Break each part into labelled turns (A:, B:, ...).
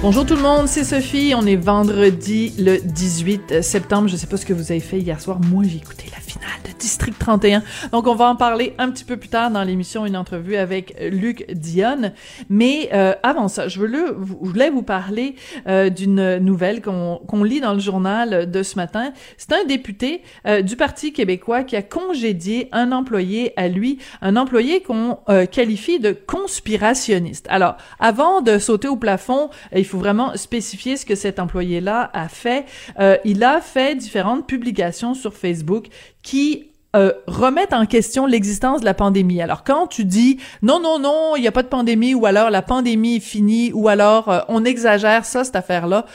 A: Bonjour tout le monde, c'est Sophie. On est vendredi le 18 septembre. Je sais pas ce que vous avez fait hier soir. Moi, j'ai écouté la finale de District 31. Donc, on va en parler un petit peu plus tard dans l'émission, une entrevue avec Luc Dionne. Mais euh, avant ça, je voulais, je voulais vous parler euh, d'une nouvelle qu'on lit dans le journal de ce matin. C'est un député euh, du Parti québécois qui a congédié un employé à lui, un employé qu'on euh, qualifie de conspirationniste. Alors, avant de sauter au plafond, faut vraiment spécifier ce que cet employé-là a fait. Euh, il a fait différentes publications sur Facebook qui euh, remettent en question l'existence de la pandémie. Alors quand tu dis non non non, il n'y a pas de pandémie ou alors la pandémie est finie ou alors euh, on exagère ça cette affaire-là,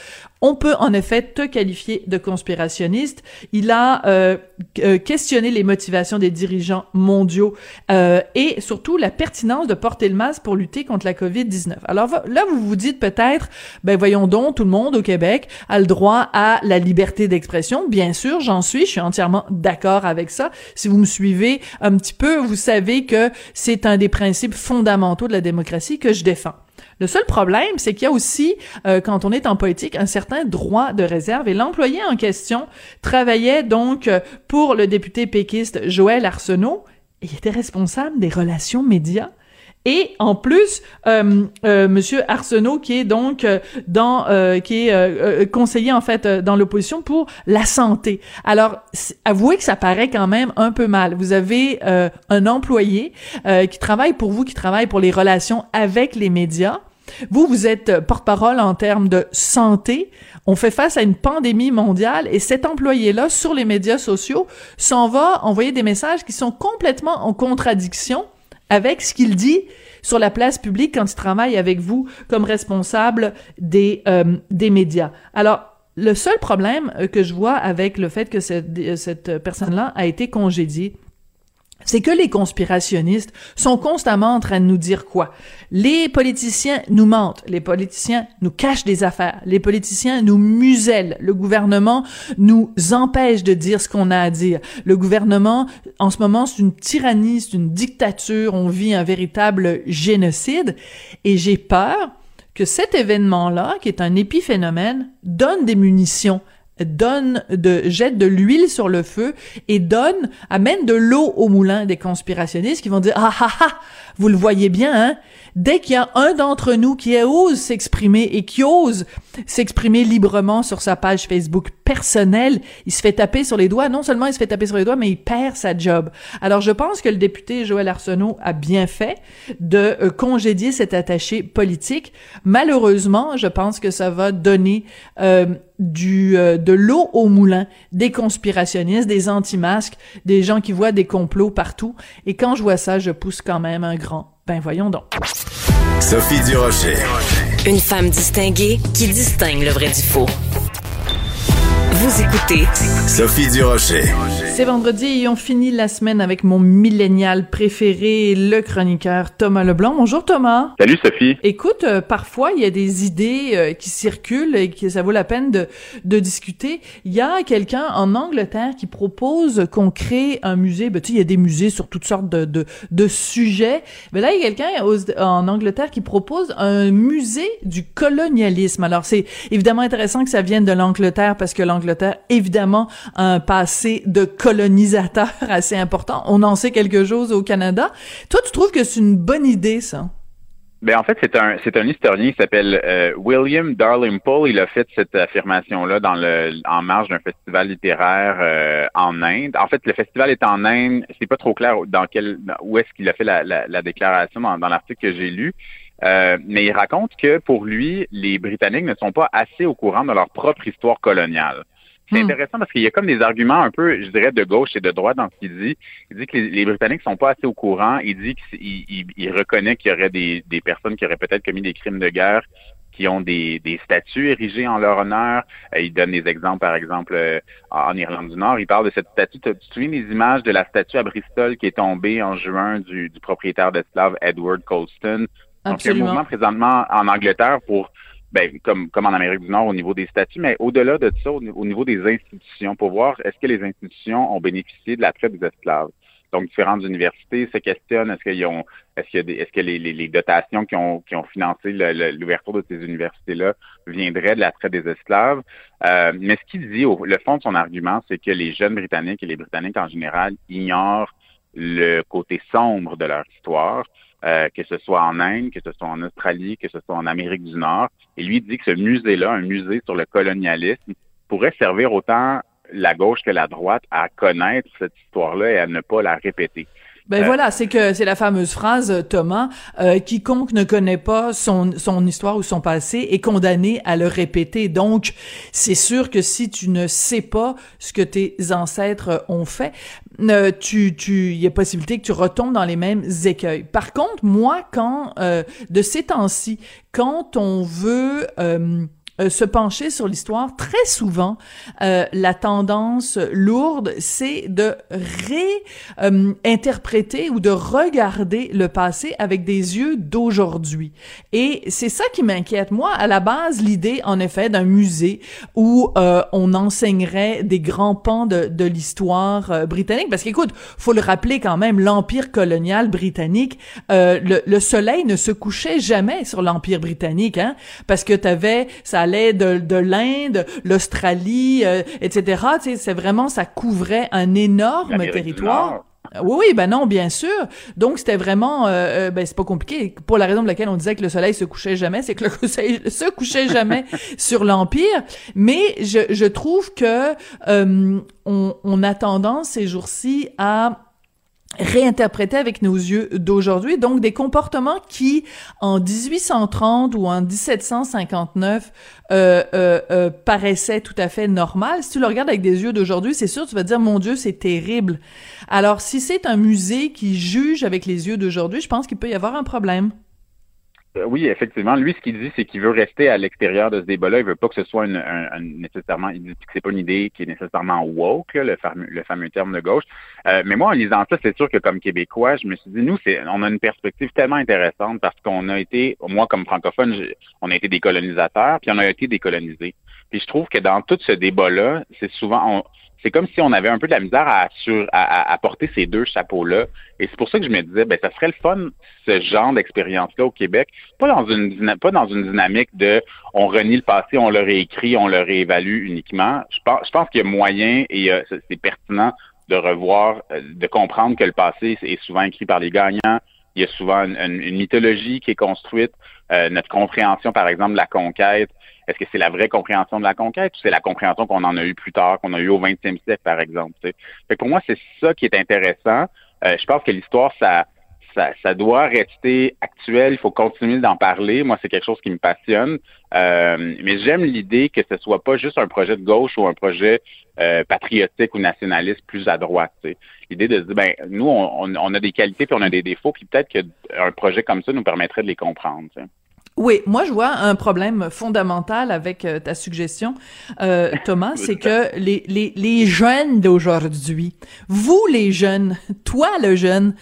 A: on peut en effet te qualifier de conspirationniste. Il a euh, euh, questionné les motivations des dirigeants mondiaux euh, et surtout la pertinence de porter le masque pour lutter contre la COVID-19. Alors là, vous vous dites peut-être, ben voyons donc, tout le monde au Québec a le droit à la liberté d'expression. Bien sûr, j'en suis, je suis entièrement d'accord avec ça. Si vous me suivez un petit peu, vous savez que c'est un des principes fondamentaux de la démocratie que je défends. Le seul problème, c'est qu'il y a aussi, euh, quand on est en politique, un certain droit de réserve. Et l'employé en question travaillait donc euh, pour le député péquiste Joël Arsenault. Il était responsable des relations médias. Et en plus, euh, euh, Arsenault, qui est donc euh, conseiller en fait dans l'opposition pour la santé. Alors, avouez que ça paraît quand même un peu mal. Vous avez un employé qui travaille pour vous, qui travaille pour les relations avec les médias. Vous, vous êtes porte-parole en termes de santé. On fait face à une pandémie mondiale et cet employé-là, sur les médias sociaux, s'en va envoyer des messages qui sont complètement en contradiction avec ce qu'il dit sur la place publique quand il travaille avec vous comme responsable des, euh, des médias. Alors, le seul problème que je vois avec le fait que cette, cette personne-là a été congédiée, c'est que les conspirationnistes sont constamment en train de nous dire quoi? Les politiciens nous mentent, les politiciens nous cachent des affaires, les politiciens nous musellent, le gouvernement nous empêche de dire ce qu'on a à dire. Le gouvernement, en ce moment, c'est une tyrannie, c'est une dictature, on vit un véritable génocide, et j'ai peur que cet événement-là, qui est un épiphénomène, donne des munitions donne de jette de l'huile sur le feu et donne amène de l'eau au moulin des conspirationnistes qui vont dire ah ah ah vous le voyez bien hein dès qu'il y a un d'entre nous qui ose s'exprimer et qui ose s'exprimer librement sur sa page Facebook personnelle, il se fait taper sur les doigts. Non seulement il se fait taper sur les doigts, mais il perd sa job. Alors je pense que le député Joël Arsenault a bien fait de euh, congédier cet attaché politique. Malheureusement, je pense que ça va donner euh, du euh, de l'eau au moulin des conspirationnistes, des anti-masques, des gens qui voient des complots partout. Et quand je vois ça, je pousse quand même un grand. Ben voyons donc.
B: Sophie Durocher.
C: Une femme distinguée qui distingue le vrai du faux. Vous écoutez
B: Sophie Durocher.
A: C'est vendredi et on finit la semaine avec mon millénial préféré, le chroniqueur Thomas Leblanc. Bonjour Thomas.
D: Salut Sophie.
A: Écoute, euh, parfois il y a des idées euh, qui circulent et que ça vaut la peine de, de discuter. Il y a quelqu'un en Angleterre qui propose qu'on crée un musée. Ben, tu sais, il y a des musées sur toutes sortes de, de, de sujets. Mais là, il y a quelqu'un en Angleterre qui propose un musée du colonialisme. Alors c'est évidemment intéressant que ça vienne de l'Angleterre parce que l'Angleterre, évidemment, un passé de colonisateur assez important. On en sait quelque chose au Canada. Toi, tu trouves que c'est une bonne idée, ça?
D: Ben en fait, c'est un c'est un historien qui s'appelle euh, William Dalrymple. Il a fait cette affirmation-là dans le en marge d'un festival littéraire euh, en Inde. En fait, le festival est en Inde. C'est pas trop clair dans quel où est-ce qu'il a fait la, la, la déclaration dans, dans l'article que j'ai lu. Euh, mais il raconte que pour lui, les Britanniques ne sont pas assez au courant de leur propre histoire coloniale. C'est
A: Hmm.
D: intéressant parce qu'il y a comme des arguments un peu, je dirais, de gauche et de droite dans ce qu'il dit. Il dit que les, les Britanniques sont pas assez au courant. Il dit qu'il il, il reconnaît qu'il y aurait des, des personnes qui auraient peut-être commis des crimes de guerre qui ont des, des statues érigées en leur honneur. Euh, il donne des exemples, par exemple, euh, en Irlande du Nord. Il parle de cette statue. Tu te souviens des images de la statue à Bristol qui est tombée en juin du, du propriétaire d'esclaves Edward Colston? Donc, il y a un mouvement présentement en Angleterre pour ben, comme, comme en Amérique du Nord au niveau des statuts, mais au-delà de ça, au, niveau des institutions, pour voir est-ce que les institutions ont bénéficié de la traite des esclaves. Donc, différentes universités se questionnent est-ce qu'ils ont, est-ce des, est-ce que les, les, dotations qui ont, qui ont financé l'ouverture de ces universités-là viendraient de la traite des esclaves. Euh, mais ce qu'il dit, au, le fond de son argument, c'est que les jeunes Britanniques et les Britanniques en général ignorent le côté sombre de leur histoire. Euh, que ce soit en Inde, que ce soit en Australie, que ce soit en Amérique du Nord. Et lui dit que ce musée-là, un musée sur le colonialisme, pourrait servir autant la gauche que la droite à connaître cette histoire-là et à ne pas la répéter.
A: Ben euh, voilà, c'est que c'est la fameuse phrase Thomas euh, quiconque ne connaît pas son son histoire ou son passé est condamné à le répéter. Donc c'est sûr que si tu ne sais pas ce que tes ancêtres ont fait, tu tu il y a possibilité que tu retombes dans les mêmes écueils. Par contre, moi quand euh, de ces temps-ci, quand on veut euh, se pencher sur l'histoire, très souvent, euh, la tendance lourde, c'est de réinterpréter euh, ou de regarder le passé avec des yeux d'aujourd'hui. Et c'est ça qui m'inquiète. Moi, à la base, l'idée, en effet, d'un musée où euh, on enseignerait des grands pans de, de l'histoire britannique, parce qu'écoute, faut le rappeler quand même, l'empire colonial britannique, le, le, soleil ne se couchait jamais sur l'empire britannique, hein, parce que t'avais ça de, de l'Inde, l'Australie, euh, etc. Tu sais, c'est vraiment, ça couvrait un énorme territoire. Oui, oui, ben non, bien sûr. Donc c'était vraiment, euh, euh, ben c'est pas compliqué. Pour la raison pour laquelle on disait que le soleil se couchait jamais, c'est que le soleil se couchait jamais sur l'empire. Mais je, je trouve que on, on a tendance ces jours-ci à réinterpréter avec nos yeux d'aujourd'hui, donc des comportements qui, en 1830 ou en 1759, euh, euh, euh, paraissaient tout à fait normal. Si tu le regardes avec des yeux d'aujourd'hui, c'est sûr, tu vas dire, mon Dieu, c'est terrible. Alors, si c'est un musée qui juge avec les yeux d'aujourd'hui, je pense qu'il peut y avoir un problème.
D: Euh, oui, effectivement. Lui, ce qu'il dit, c'est qu'il veut rester à l'extérieur de ce débat-là. Il veut pas que ce soit une, un, nécessairement. Il dit que c'est pas une idée qui est nécessairement woke, le, fameux, le fameux terme de gauche. Euh, mais moi, en lisant ça, c'est sûr que comme Québécois, je me suis dit, nous, c'est, on a une perspective tellement intéressante parce qu'on a été, moi, comme francophone, on a été des colonisateurs, puis on a été décolonisés. Puis je trouve que dans tout ce débat-là, c'est souvent, on, c'est comme si on avait un peu de la misère à, à, à, porter ces deux chapeaux-là. Et c'est pour ça que je me disais, ben, ça serait le fun, ce genre d'expérience-là au Québec, pas dans une pas dans une dynamique de on renie le passé, on le réécrit, on le réévalue uniquement. Je pense, je pense qu'il y a moyen et c'est pertinent de revoir, euh, de comprendre que le passé est souvent écrit par les gagnants. Il y a souvent une, mythologie qui est construite. Euh, notre compréhension, par exemple, de la conquête, est-ce que c'est la vraie compréhension de la conquête ou c'est la compréhension qu'on en a eu plus tard, qu'on a eu au 20e siècle, par exemple? Fait pour moi, c'est ça qui est intéressant. Euh, je pense que l'histoire, ça, ça, doit rester actuel. Il faut continuer d'en parler. Moi, c'est quelque chose qui me passionne. Euh, mais j'aime l'idée que ce soit pas juste un projet de gauche ou un projet euh, patriotique ou nationaliste plus à droite. L'idée de se dire, ben, nous, on, on, a des qualités puis on a des défauts, puis peut-être qu'un projet comme ça nous permettrait de les comprendre.
A: Oui, moi je vois un problème fondamental avec euh, ta suggestion, euh, Thomas, c'est que les, les, les jeunes d'aujourd'hui, vous les jeunes, toi le jeune,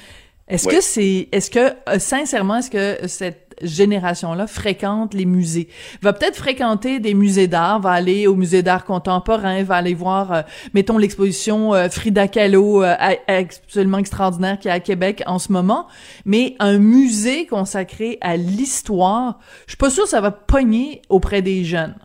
A: est-ce que c'est, est-ce que euh, sincèrement, est-ce que cette génération-là fréquente les musées. Va peut-être fréquenter des musées d'art, va aller au musée d'art contemporain, va aller voir, euh, mettons, l'exposition euh, Frida Kahlo, euh, absolument extraordinaire qui est à Québec en ce moment. Mais un musée consacré à l'histoire, je suis pas sûre que ça va pogner auprès des jeunes.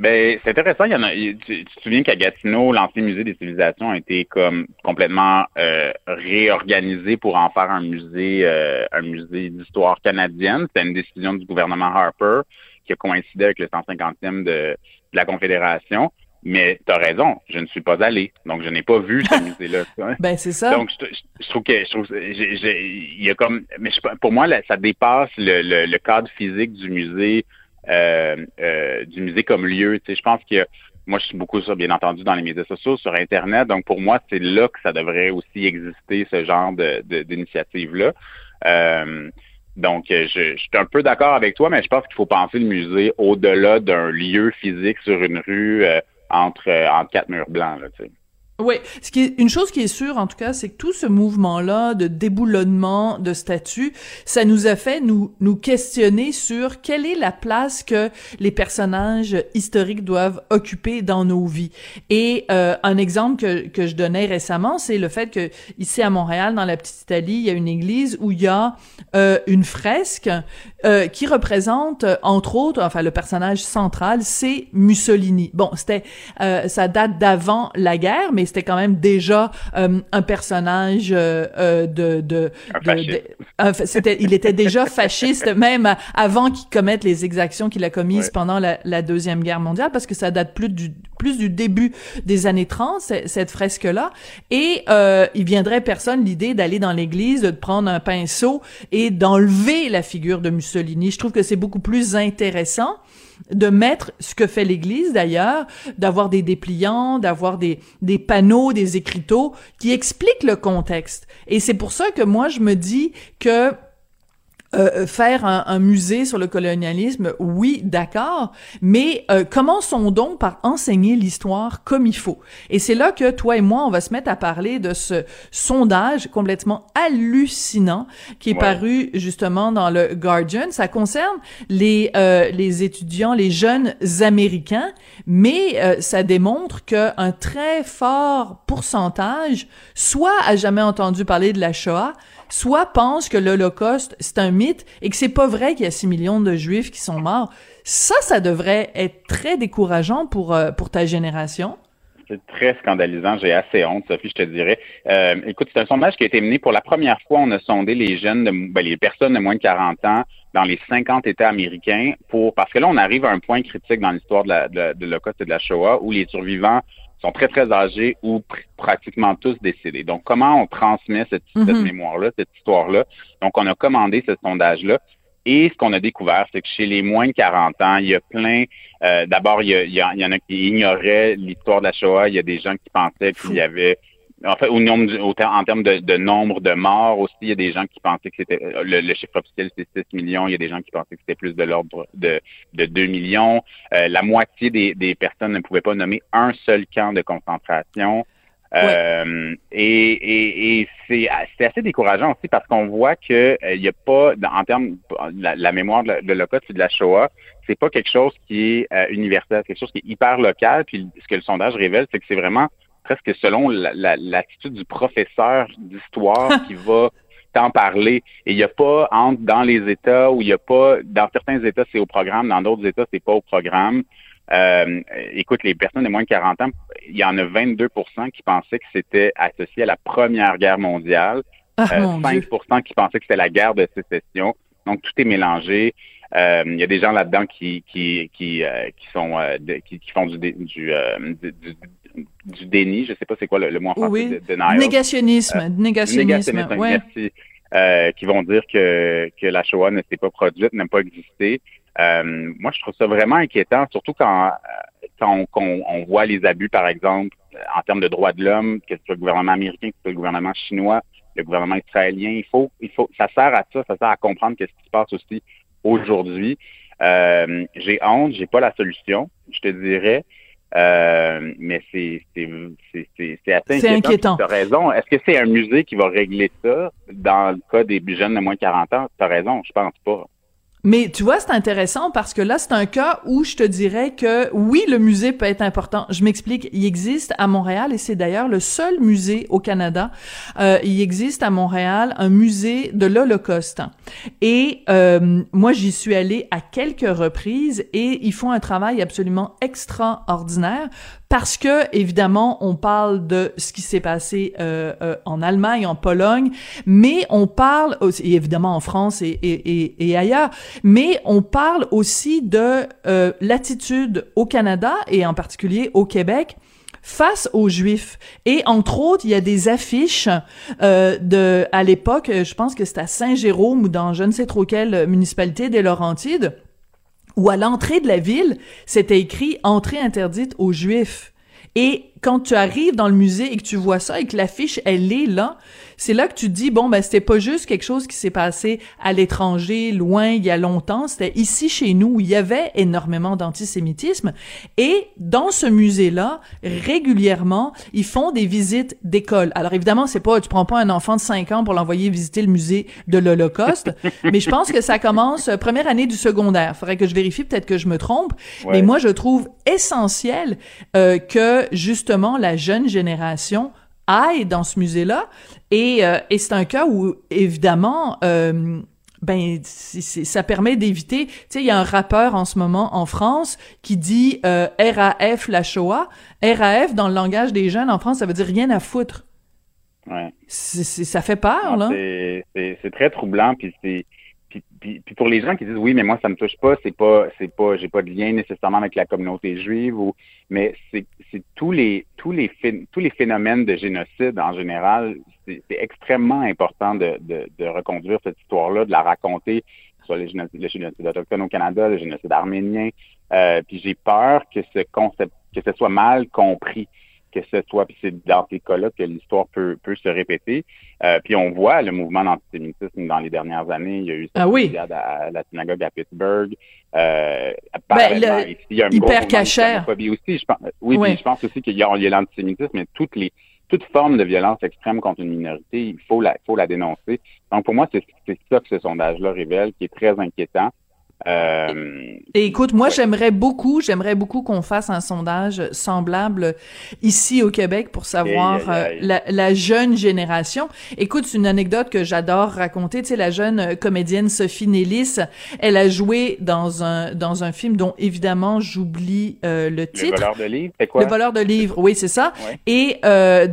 D: Ben, c'est intéressant. Il y en a, tu, te souviens qu'à Gatineau, l'ancien musée des civilisations a été comme complètement euh, réorganisé pour en faire un musée, euh, un musée d'histoire canadienne. C'était une décision du gouvernement Harper qui a coïncidé avec le 150e de, la Confédération. Mais tu as raison, je ne suis pas allé, donc je n'ai pas vu ce musée-là.
A: ben c'est ça.
D: Donc je, trouve que je trouve, il y a comme, mais pour moi ça dépasse le, le cadre physique du musée du musée comme lieu. Tu sais, je pense que moi, je suis beaucoup sur, bien entendu, dans les médias sociaux, sur Internet. Donc, pour moi, c'est là que ça devrait aussi exister, ce genre de, d'initiative-là. Euh, Donc, je, je suis un peu d'accord avec toi, mais je pense qu'il faut penser le musée au-delà d'un lieu physique sur une rue entre, entre quatre murs blancs. Là, tu sais.
A: Oui, ce qui est une chose qui est sûre en tout cas, c'est que tout ce mouvement-là de déboulonnement de statut, ça nous a fait nous nous questionner sur quelle est la place que les personnages historiques doivent occuper dans nos vies. Et euh, un exemple que que je donnais récemment, c'est le fait que ici à Montréal, dans la petite Italie, il y a une église où il y a euh, une fresque euh, qui représente entre autres, enfin le personnage central, c'est Mussolini. Bon, c'était ça date d'avant la guerre, mais c'était quand même déjà euh, un personnage euh, euh, de, de, c'était, il était déjà fasciste même avant qu'il commette les exactions qu'il a commises pendant la, la, deuxième guerre mondiale, parce que ça date plus du plus du début des années 30 cette fresque là, et euh, il viendrait personne l'idée d'aller dans l'église, de prendre un pinceau et d'enlever la figure de Mussolini. Je trouve que c'est beaucoup plus intéressant de mettre ce que fait l'Église d'ailleurs, d'avoir des dépliants, d'avoir des, des panneaux, des écriteaux qui expliquent le contexte. Et c'est pour ça que moi je me dis que euh, euh, faire un, musée sur le colonialisme, oui, d'accord, mais euh, commençons donc par enseigner l'histoire comme il faut. Et c'est là que toi et moi, on va se mettre à parler de ce sondage complètement hallucinant qui est paru justement dans le Guardian. Ça concerne les les étudiants, les jeunes américains, mais ça démontre qu'un très fort pourcentage soit a jamais entendu parler de la Shoah, soit pense que l'Holocauste, c'est un mythe et que c'est pas vrai qu'il y a 6 millions de Juifs qui sont morts. Ça, ça devrait être très décourageant pour, euh, ta génération.
D: C'est très scandalisant. J'ai assez honte, Sophie, je te dirais. Euh, écoute, c'est un sondage qui a été mené pour la première fois. On a sondé les jeunes, de, ben, les personnes de moins de 40 ans dans les 50 États américains pour parce que là, on arrive à un point critique dans l'histoire de, la, de, de l'Holocauste et de la Shoah où les survivants sont très, très âgés ou pratiquement tous décédés. Donc, comment on transmet cette, mhm. mémoire-là, cette histoire-là? Donc, on a commandé ce sondage-là. Et ce qu'on a découvert, c'est que chez les moins de 40 ans, il y a plein. Euh, d'abord, il y, il y, en a qui ignoraient l'histoire de la Shoah. Il y a des gens qui pensaient qu'il y avait en fait, au nombre, en termes de, nombre de morts aussi, il y a des gens qui pensaient que c'était le, chiffre officiel c'est 6 millions. Il y a des gens qui pensaient que c'était plus de l'ordre de, de 2 millions. Euh, la moitié des, des, personnes ne pouvaient pas nommer un seul camp de concentration. Euh, et, et, et c'est assez décourageant aussi parce qu'on voit que il euh, y a pas en termes la, la mémoire de, de l'Holocauste et de la Shoah, c'est pas quelque chose qui est euh, universel, quelque chose qui est hyper local. Puis ce que le sondage révèle, c'est que c'est vraiment presque selon l'attitude du professeur d'histoire qui va t'en parler. Et il n'y a pas entre dans les États où il n'y a pas, dans certains États c'est au programme, dans d'autres États c'est pas au programme. Euh, écoute, les personnes de moins de 40 ans, il y en a 22% qui pensaient que c'était associé à la Première Guerre mondiale, 5 ah, euh, qui pensaient que c'était la guerre de sécession. Donc tout est mélangé. Euh, il y a des gens là-dedans qui qui qui, qui sont qui, font du, du, du déni, je sais pas c'est quoi le, le mot en français,
A: oui. de, Négationnisme, euh, négationnisme, négationnisme
D: merci, euh, qui vont dire que, que la Shoah ne s'est pas produite, n'a pas existé. Euh, moi, je trouve ça vraiment inquiétant, surtout quand, quand on, on, voit les abus, par exemple, en termes de droits de l'homme, que ce soit le gouvernement américain, que ce soit le gouvernement chinois, le gouvernement israélien. Il faut, il faut, ça sert à ça, ça sert à comprendre ce qui se passe aussi aujourd'hui. Euh, j'ai honte, j'ai pas la solution, je te dirais. Euh, mais c'est assez inquiétant. Tu as raison. Est-ce que c'est un musée qui va régler ça dans le cas des jeunes de moins de 40 ans? Tu as raison, je pense pas.
A: Mais tu vois, c'est intéressant parce que là, c'est un cas où je te dirais que oui, le musée peut être important. Je m'explique. Il existe à Montréal et c'est d'ailleurs le seul musée au Canada. Euh, il existe à Montréal un musée de l'Holocauste. Et euh, moi, j'y suis allée à quelques reprises et ils font un travail absolument extraordinaire parce que évidemment on parle de ce qui s'est passé euh, euh, en Allemagne, en Pologne, mais on parle aussi, évidemment en France et, et, et, ailleurs, mais on parle aussi de euh, l'attitude au Canada et en particulier au Québec face aux Juifs. Et entre autres, il y a des affiches euh, de à l'époque, je pense que c'était à Saint-Jérôme ou dans je ne sais trop quelle municipalité des Laurentides où à l'entrée de la ville, c'était écrit entrée interdite aux Juifs. Et quand tu arrives dans le musée et que tu vois ça et que l'affiche, elle est là, c'est là que tu te dis bon ben c'était pas juste quelque chose qui s'est passé à l'étranger, loin il y a longtemps, c'était ici chez nous où il y avait énormément d'antisémitisme et dans ce musée-là, régulièrement, ils font des visites d'école. Alors évidemment, c'est pas tu prends pas un enfant de 5 ans pour l'envoyer visiter le musée de l'Holocauste, mais je pense que ça commence euh, première année du secondaire. Faudrait que je vérifie peut-être que je me trompe, mais moi je trouve essentiel euh, que justement la jeune génération aille dans ce musée-là. Et, euh, et c'est un cas où, évidemment, euh, ben ça permet d'éviter. Tu sais, il y a un rappeur en ce moment en France qui dit euh, RAF la Shoah. RAF dans le langage des jeunes en France, ça veut dire rien à foutre.
D: Ouais.
A: Ça fait peur, là.
D: C'est, c'est, très troublant, puis c'est puis, puis, pour les gens qui disent oui, mais moi ça me touche pas, c'est pas, c'est pas, j'ai pas de lien nécessairement avec la communauté juive ou, mais c'est, tous les, tous les, tous les phénomènes de génocide en général, c'est, extrêmement important de, de, de reconduire cette histoire-là, de la raconter, soit les génocides, le génocide autochtone au Canada, le génocide arménien. Euh, puis j'ai peur que ce concept, que ce soit mal compris que ce soit, puis c'est dans ces cas-là que l'histoire peut, peut se répéter. Euh, puis on voit le mouvement d'antisémitisme dans les dernières années. Il y a eu
A: ah oui.
D: à, la synagogue à Pittsburgh. Euh,
A: ben, le, ici, il y a un hyper cachère.
D: Aussi, je pense, oui, oui. je pense aussi qu'il y a, l'antisémitisme, mais toutes les toute forme de violence extrême contre une minorité, il faut la, faut la dénoncer. Donc pour moi, c'est ça que ce sondage-là révèle, qui est très inquiétant.
A: Euh, et écoute, moi j'aimerais beaucoup, j'aimerais beaucoup qu'on fasse un sondage semblable ici au Québec pour savoir euh, la, la, jeune génération. Écoute, c'est une anecdote que j'adore raconter. Tu sais, la jeune euh, comédienne Sophie Nélis, elle a joué dans un dans un film dont évidemment j'oublie euh, le titre. Le
D: voleur de livres, c'est quoi?
A: Le voleur de livres, oui, c'est ça. Et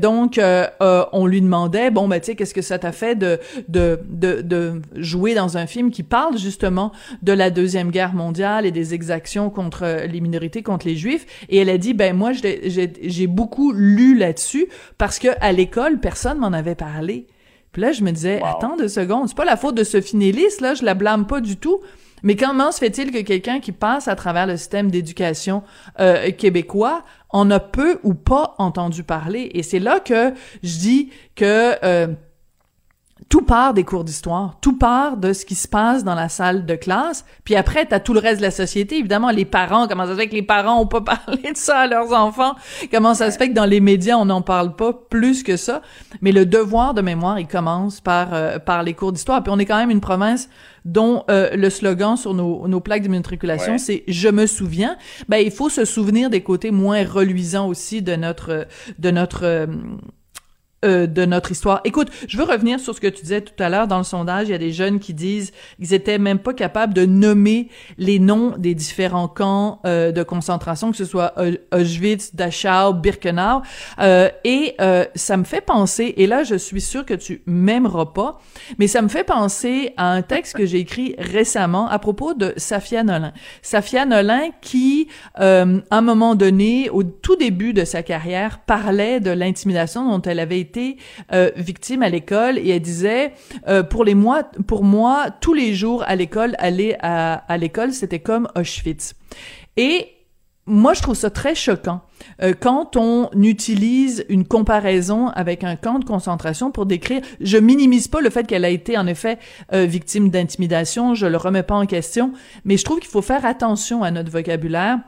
A: donc on lui demandait, bon ben tu sais, qu'est-ce que ça t'a fait de, de de de jouer dans un film qui parle justement de la Deuxième Guerre mondiale et des exactions contre les minorités, contre les Juifs. Et elle a dit, ben moi, j'ai beaucoup lu là-dessus parce que à l'école, personne m'en avait parlé. Puis là, je me disais, attends deux secondes, c'est pas la faute de Sophie Nélis, là, je la blâme pas du tout. Mais comment se fait-il que quelqu'un qui passe à travers le système d'éducation euh, québécois en a peu ou pas entendu parler? Et c'est là que je dis que... Euh, tout part des cours d'histoire, tout part de ce qui se passe dans la salle de classe, puis après t'as tout le reste de la société, évidemment les parents, comment ça se fait que les parents ont pas parlé de ça à leurs enfants, comment ça se fait que dans les médias on n'en parle pas plus que ça, mais le devoir de mémoire il commence par euh, par les cours d'histoire, puis on est quand même une province dont euh, le slogan sur nos, nos plaques d'immatriculation c'est je me souviens. Ben il faut se souvenir des côtés moins reluisants aussi de notre de notre euh, euh, de notre histoire. Écoute, je veux revenir sur ce que tu disais tout à l'heure dans le sondage. Il y a des jeunes qui disent qu'ils étaient même pas capables de nommer les noms des différents camps euh, de concentration, que ce soit Auschwitz, Dachau, Birkenau. Euh, et euh, ça me fait penser, et là je suis sûre que tu m'aimeras pas, mais ça me fait penser à un texte que j'ai écrit récemment à propos de Safia Nolin. Safia Nolin qui, à un moment donné, au tout début de sa carrière, parlait de l'intimidation dont elle avait été euh, victime à l'école et elle disait euh, pour les mois pour moi tous les jours à l'école aller à, à l'école c'était comme Auschwitz et moi, je trouve ça très choquant euh, quand on utilise une comparaison avec un camp de concentration pour décrire. Je minimise pas le fait qu'elle a été en effet victime d'intimidation, je le remets pas en question, mais je trouve qu'il faut faire attention à notre vocabulaire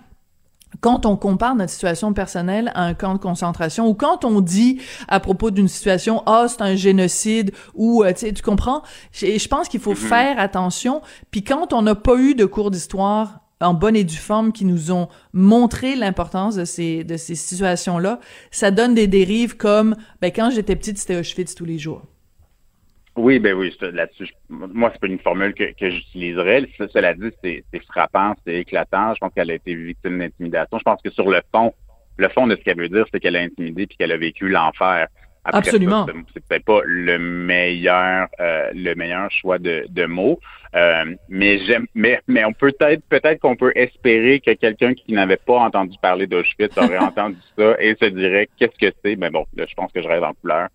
A: quand on compare notre situation personnelle à un camp de concentration ou quand on dit à propos d'une situation ah c'est un génocide ou euh, tu sais tu comprends? Je pense qu'il faut mm-hmm. faire attention. Puis quand on n'a pas eu de cours d'histoire en bonne et due forme qui nous ont montré l'importance de ces de ces situations là ça donne des dérives comme ben quand j'étais petite c'était Auschwitz tous les jours
D: oui, ben oui, là-dessus, moi, c'est pas une formule que, que j'utiliserais. Cela dit, c'est frappant, c'est éclatant. Je pense qu'elle a été victime d'intimidation. Je pense que sur le fond, le fond de ce qu'elle veut dire, c'est qu'elle a intimidé puis qu'elle a vécu l'enfer.
A: Absolument.
D: C'est peut-être pas le meilleur, euh, le meilleur choix de, de mots, euh, mais j'aime, mais, mais on peut être, peut-être qu'on peut espérer que quelqu'un qui n'avait pas entendu parler d'Auschwitz aurait entendu ça et se dirait qu'est-ce que c'est? Mais bon, là, je pense que je rêve en couleur.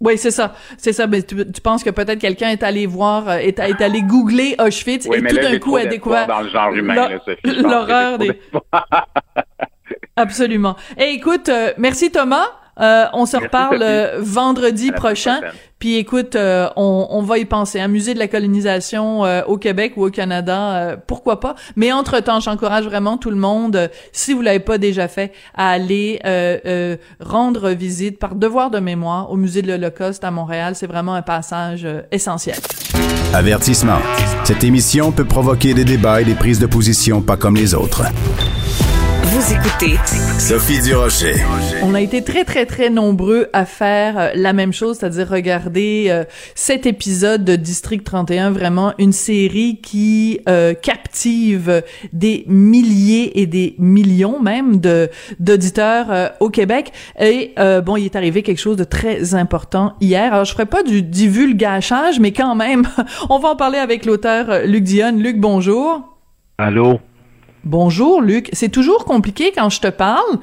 A: Oui, c'est ça. C'est ça. Mais tu, penses que peut-être quelqu'un est allé voir, euh, est, est allé googler Auschwitz et tout d'un coup a découvert
D: dans le genre humain,
A: l'horreur des. Absolument. Et écoute, euh, merci Thomas. Euh, on se reparle euh, vendredi prochain. Puis écoute, euh, on, on, va y penser. Un musée de la colonisation au Québec ou au Canada, pourquoi pas. Mais entre-temps, j'encourage vraiment tout le monde, si vous l'avez pas déjà fait, à aller rendre visite par devoir de mémoire au musée de l'Holocauste à Montréal. C'est vraiment un passage essentiel.
B: Avertissement. Cette émission peut provoquer des débats et des prises de position pas comme les autres.
C: Vous écoutez
B: Sophie Durocher.
A: On a été très très très nombreux à faire euh, la même chose, c'est-à-dire regarder euh, cet épisode de District 31, vraiment une série qui euh, captive des milliers et des millions même de d'auditeurs au Québec. Et bon, il est arrivé quelque chose de très important hier. Alors je ferai pas du divulgachage, mais quand même, on va en parler avec l'auteur Luc Dionne. Luc, bonjour.
E: Allô?
A: Bonjour Luc, c'est toujours compliqué quand je te parle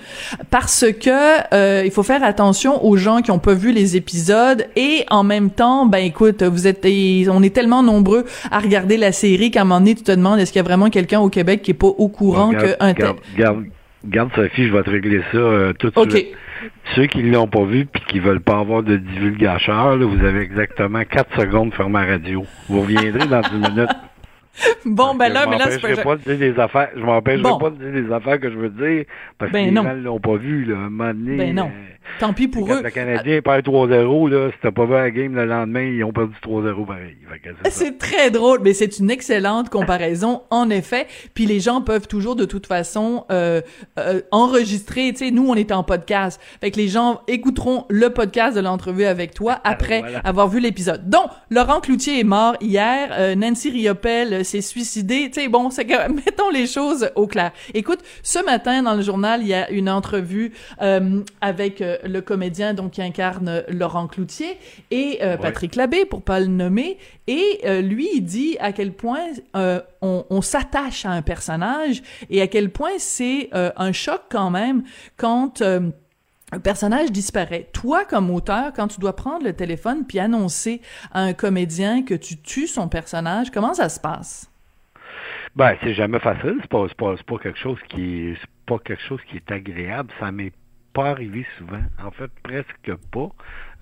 A: parce que euh, il faut faire attention aux gens qui ont pas vu les épisodes et en même temps, ben écoute, vous êtes on est tellement nombreux à regarder la série qu'à un moment donné tu te demandes est-ce qu'il y a vraiment quelqu'un au Québec qui est pas au courant que un
E: garde, garde, garde, Sophie, je vais te régler ça euh, tout de suite. Ceux qui l'ont pas vu puis qui veulent pas avoir de divulgateur, vous avez exactement 4 secondes de fermer la radio. Vous reviendrez dans une minute.
A: Bon, ben là, mais là,
E: c'est pas... pas de dire des affaires. Je m'empêcherai pas de dire des affaires que je veux dire parce ben que les gens l'ont pas vu, là. Un moment donné,
A: ben non. Euh, Tant pis pour eux.
E: Le Canadien perd 3-0, là, si t'as pas vu la game le lendemain, ils ont perdu 3-0 pareil.
A: C'est très drôle, mais c'est une excellente comparaison, en effet. Puis les gens peuvent toujours, de toute façon, euh, euh, enregistrer. Tu sais, nous, on est en podcast. Fait que les gens écouteront le podcast de l'entrevue avec toi après avoir vu l'épisode. Donc, Laurent Cloutier est mort hier. Euh, Nancy Riopel s'est suicidée. Tu sais, bon, c'est que, mettons les choses au clair. Écoute, ce matin, dans le journal, il y a une entrevue avec le comédien donc qui incarne Laurent Cloutier et euh, Patrick Labbé pour pas le nommer et euh, lui il dit à quel point euh, on, s'attache à un personnage et à quel point c'est un choc quand même quand un personnage disparaît. Toi, comme auteur, quand tu dois prendre le téléphone puis annoncer à un comédien que tu tues son personnage, comment ça se passe?
E: Ben, c'est jamais facile. C'est pas, pas, pas, quelque chose qui est, pas quelque chose qui est agréable. Ça m'est pas arrivé souvent. En fait, presque pas.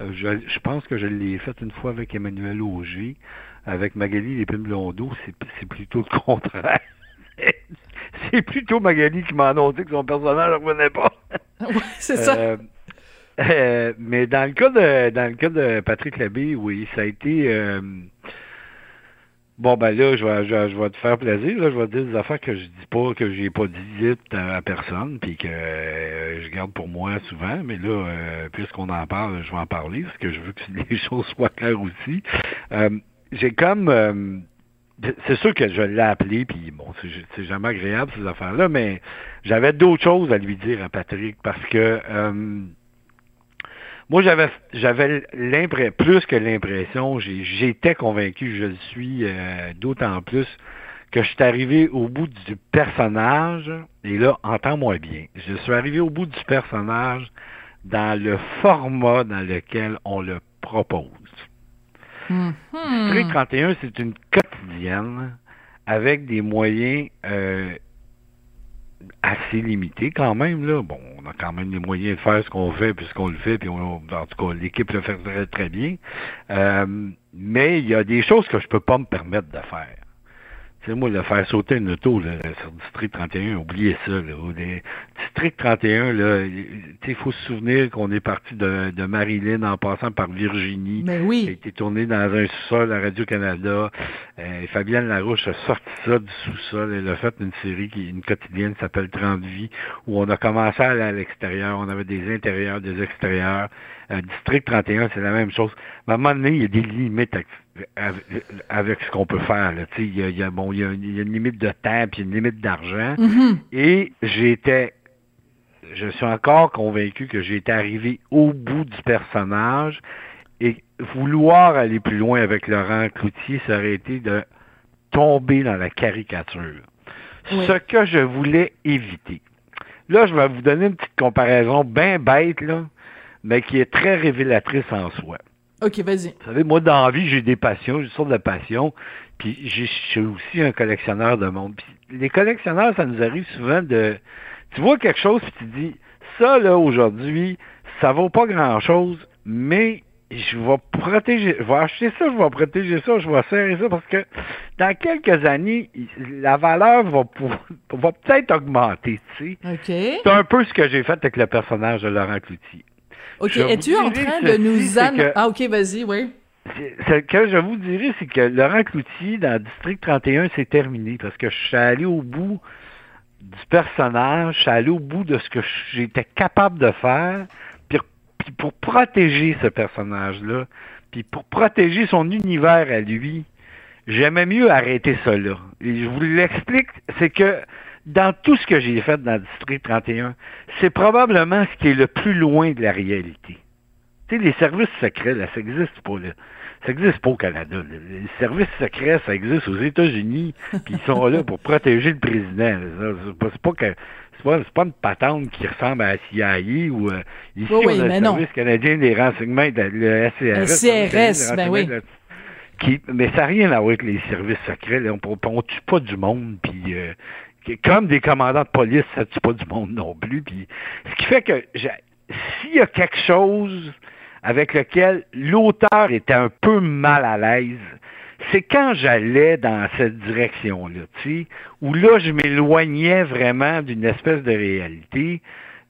E: Euh, je, pense que je l'ai fait une fois avec Emmanuel Auger. Avec Magali Lépine Blondeau, c'est plutôt le contraire. c'est plutôt Magali qui m'a annoncé que son personnage ne revenait pas.
A: c'est ça. Euh,
E: euh, mais dans le cas de dans le cas de Patrick Labbé, oui, ça a été Bon, ben là, je vais, je, vais te faire plaisir. Là. Je vais te dire des affaires que je dis pas, que j'ai pas dites à, personne, puis que euh, je garde pour moi souvent. Mais là, euh, puisqu'on en parle, je vais en parler, parce que je veux que les choses soient claires aussi. Euh, j'ai comme... c'est sûr que je l'ai appelé, puis bon, c'est jamais agréable ces affaires-là, mais j'avais d'autres choses à lui dire à Patrick, parce que moi, j'avais j'avais l'impression, plus que l'impression, j'étais convaincu, je le suis euh, d'autant plus que je suis arrivé au bout du personnage, et là, entends-moi bien, je suis arrivé au bout du personnage dans le format dans lequel on le propose. Mm 31, c'est une quotidienne avec des moyens euh, assez limité quand même. Là. Bon, on a quand même les moyens de faire ce qu'on fait puisqu'on le fait, puis on, en tout cas, l'équipe le fait très, très bien. Euh, mais il y a des choses que je peux pas me permettre de faire sais, moi, le faire sauter une auto là, sur District 31, oubliez ça. Là. District 31, là, il faut se souvenir qu'on est parti de, de, Marilyn en passant par Virginie.
A: Mais oui.
E: Qui a été tourné dans un sous-sol à Radio-Canada. Euh, Fabienne Larouche a sorti ça du sous-sol. Elle a fait une série, qui une quotidienne qui s'appelle 30 vies, où on a commencé à aller à l'extérieur. On avait des intérieurs, des extérieurs. Euh, District 31, c'est la même chose. Mais à un moment donné, il y a des limites avec, ce qu'on peut faire. Il y a, y, a, bon, y, a, y a une limite de temps, puis une limite d'argent.
A: Mm-hmm.
E: Et j'étais, je suis encore convaincu que j'étais arrivé au bout du personnage. Et vouloir aller plus loin avec Laurent Cloutier, ça aurait été de tomber dans la caricature. Ce que je voulais éviter. Là, je vais vous donner une petite comparaison bien bête, là mais qui est très révélatrice en soi.
A: OK, vas-y.
E: Vous savez, moi, dans la vie, j'ai des passions, j'ai sortes de passions, puis je suis aussi un collectionneur de monde. Puis les collectionneurs, ça nous arrive souvent de tu vois quelque chose, puis tu dis, ça, là, aujourd'hui, ça vaut pas grand-chose, mais je vais protéger, je vais acheter ça, je vais protéger ça, je vais serrer ça, parce que dans quelques années, la valeur va, va peut-être augmenter, tu sais.
A: OK.
E: C'est un peu ce que j'ai fait avec le personnage de Laurent Cloutier.
A: OK. Es-tu en train de nous... an-
E: que-
A: Ah, OK, vas-y, oui.
E: Ce que je vous dirais, c'est que Laurent Cloutier, dans District 31, c'est terminé parce que je suis allé au bout du personnage, je suis allé au bout de ce que j'étais capable de faire, puis, puis pour protéger ce personnage-là, puis pour protéger son univers à lui, j'aimais mieux arrêter ça là. Et je vous l'explique, c'est que dans tout ce que j'ai fait dans District 31, c'est probablement ce qui est le plus loin de la réalité. Tu sais, les services secrets, là, ça existe pas, là. Ça existe pas au Canada. là. Les services secrets, ça existe aux États-Unis, puis ils sont là pour protéger le président. C'est pas, que c'est pas, une patente qui ressemble à la CIA ou euh, ici
A: Oui, oui,
E: on a le
A: non.
E: service canadien des renseignements, de- le SCRS. Le
A: ben oui.
E: qui, mais ça n'a rien à voir avec les services secrets. Là. On, on tue pas du monde, puis euh, comme des commandants de police, ça tue pas du monde non plus. Puis, ce qui fait que s'il y a quelque chose avec lequel l'auteur était un peu mal à l'aise, c'est quand j'allais dans cette direction-là, tu sais, où là, je m'éloignais vraiment d'une espèce de réalité.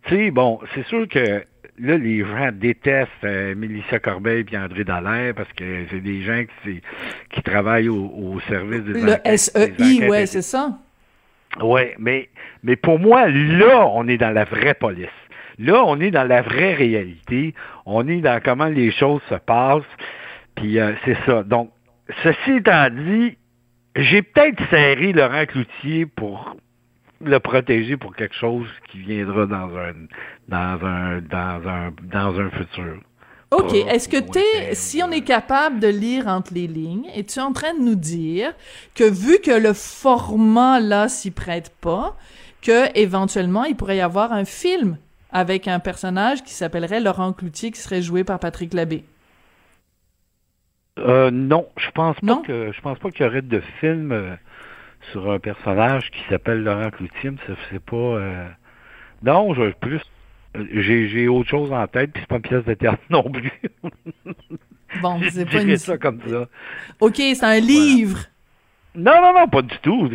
E: Tu sais, bon, c'est sûr que là, les gens détestent euh, Mélissa Corbeil et André Dallaire parce que c'est des gens qui, qui travaillent au, au service des
A: Le
E: enquêtes-
A: SEI,
E: et-
A: c'est ça.
E: Oui, mais, mais pour moi, là, on est dans la vraie police. Là, on est dans la vraie réalité. On est dans comment les choses se passent. Puis euh, c'est ça. Donc, ceci étant dit, j'ai peut-être serré Laurent Cloutier pour le protéger pour quelque chose qui viendra dans un dans un dans un dans un futur.
A: OK. Est-ce que
E: lointain,
A: t'es, si on est capable de lire entre les lignes, es-tu en train de nous dire que vu que le format là s'y prête pas, que éventuellement il pourrait y avoir un film avec un personnage qui s'appellerait Laurent Cloutier qui serait joué par Patrick Labbé?
E: Euh, non, je pense pas
A: Non?
E: que je pense pas qu'il y aurait de film euh, sur un personnage qui s'appelle Laurent Cloutier, mais ça c'est pas euh, Non, je plus j'ai autre chose en tête, puis c'est pas une pièce de théâtre non plus.
A: Bon, c'est pas une...
E: ça comme ça.
A: OK, c'est un livre.
E: Non, non, non, pas du tout.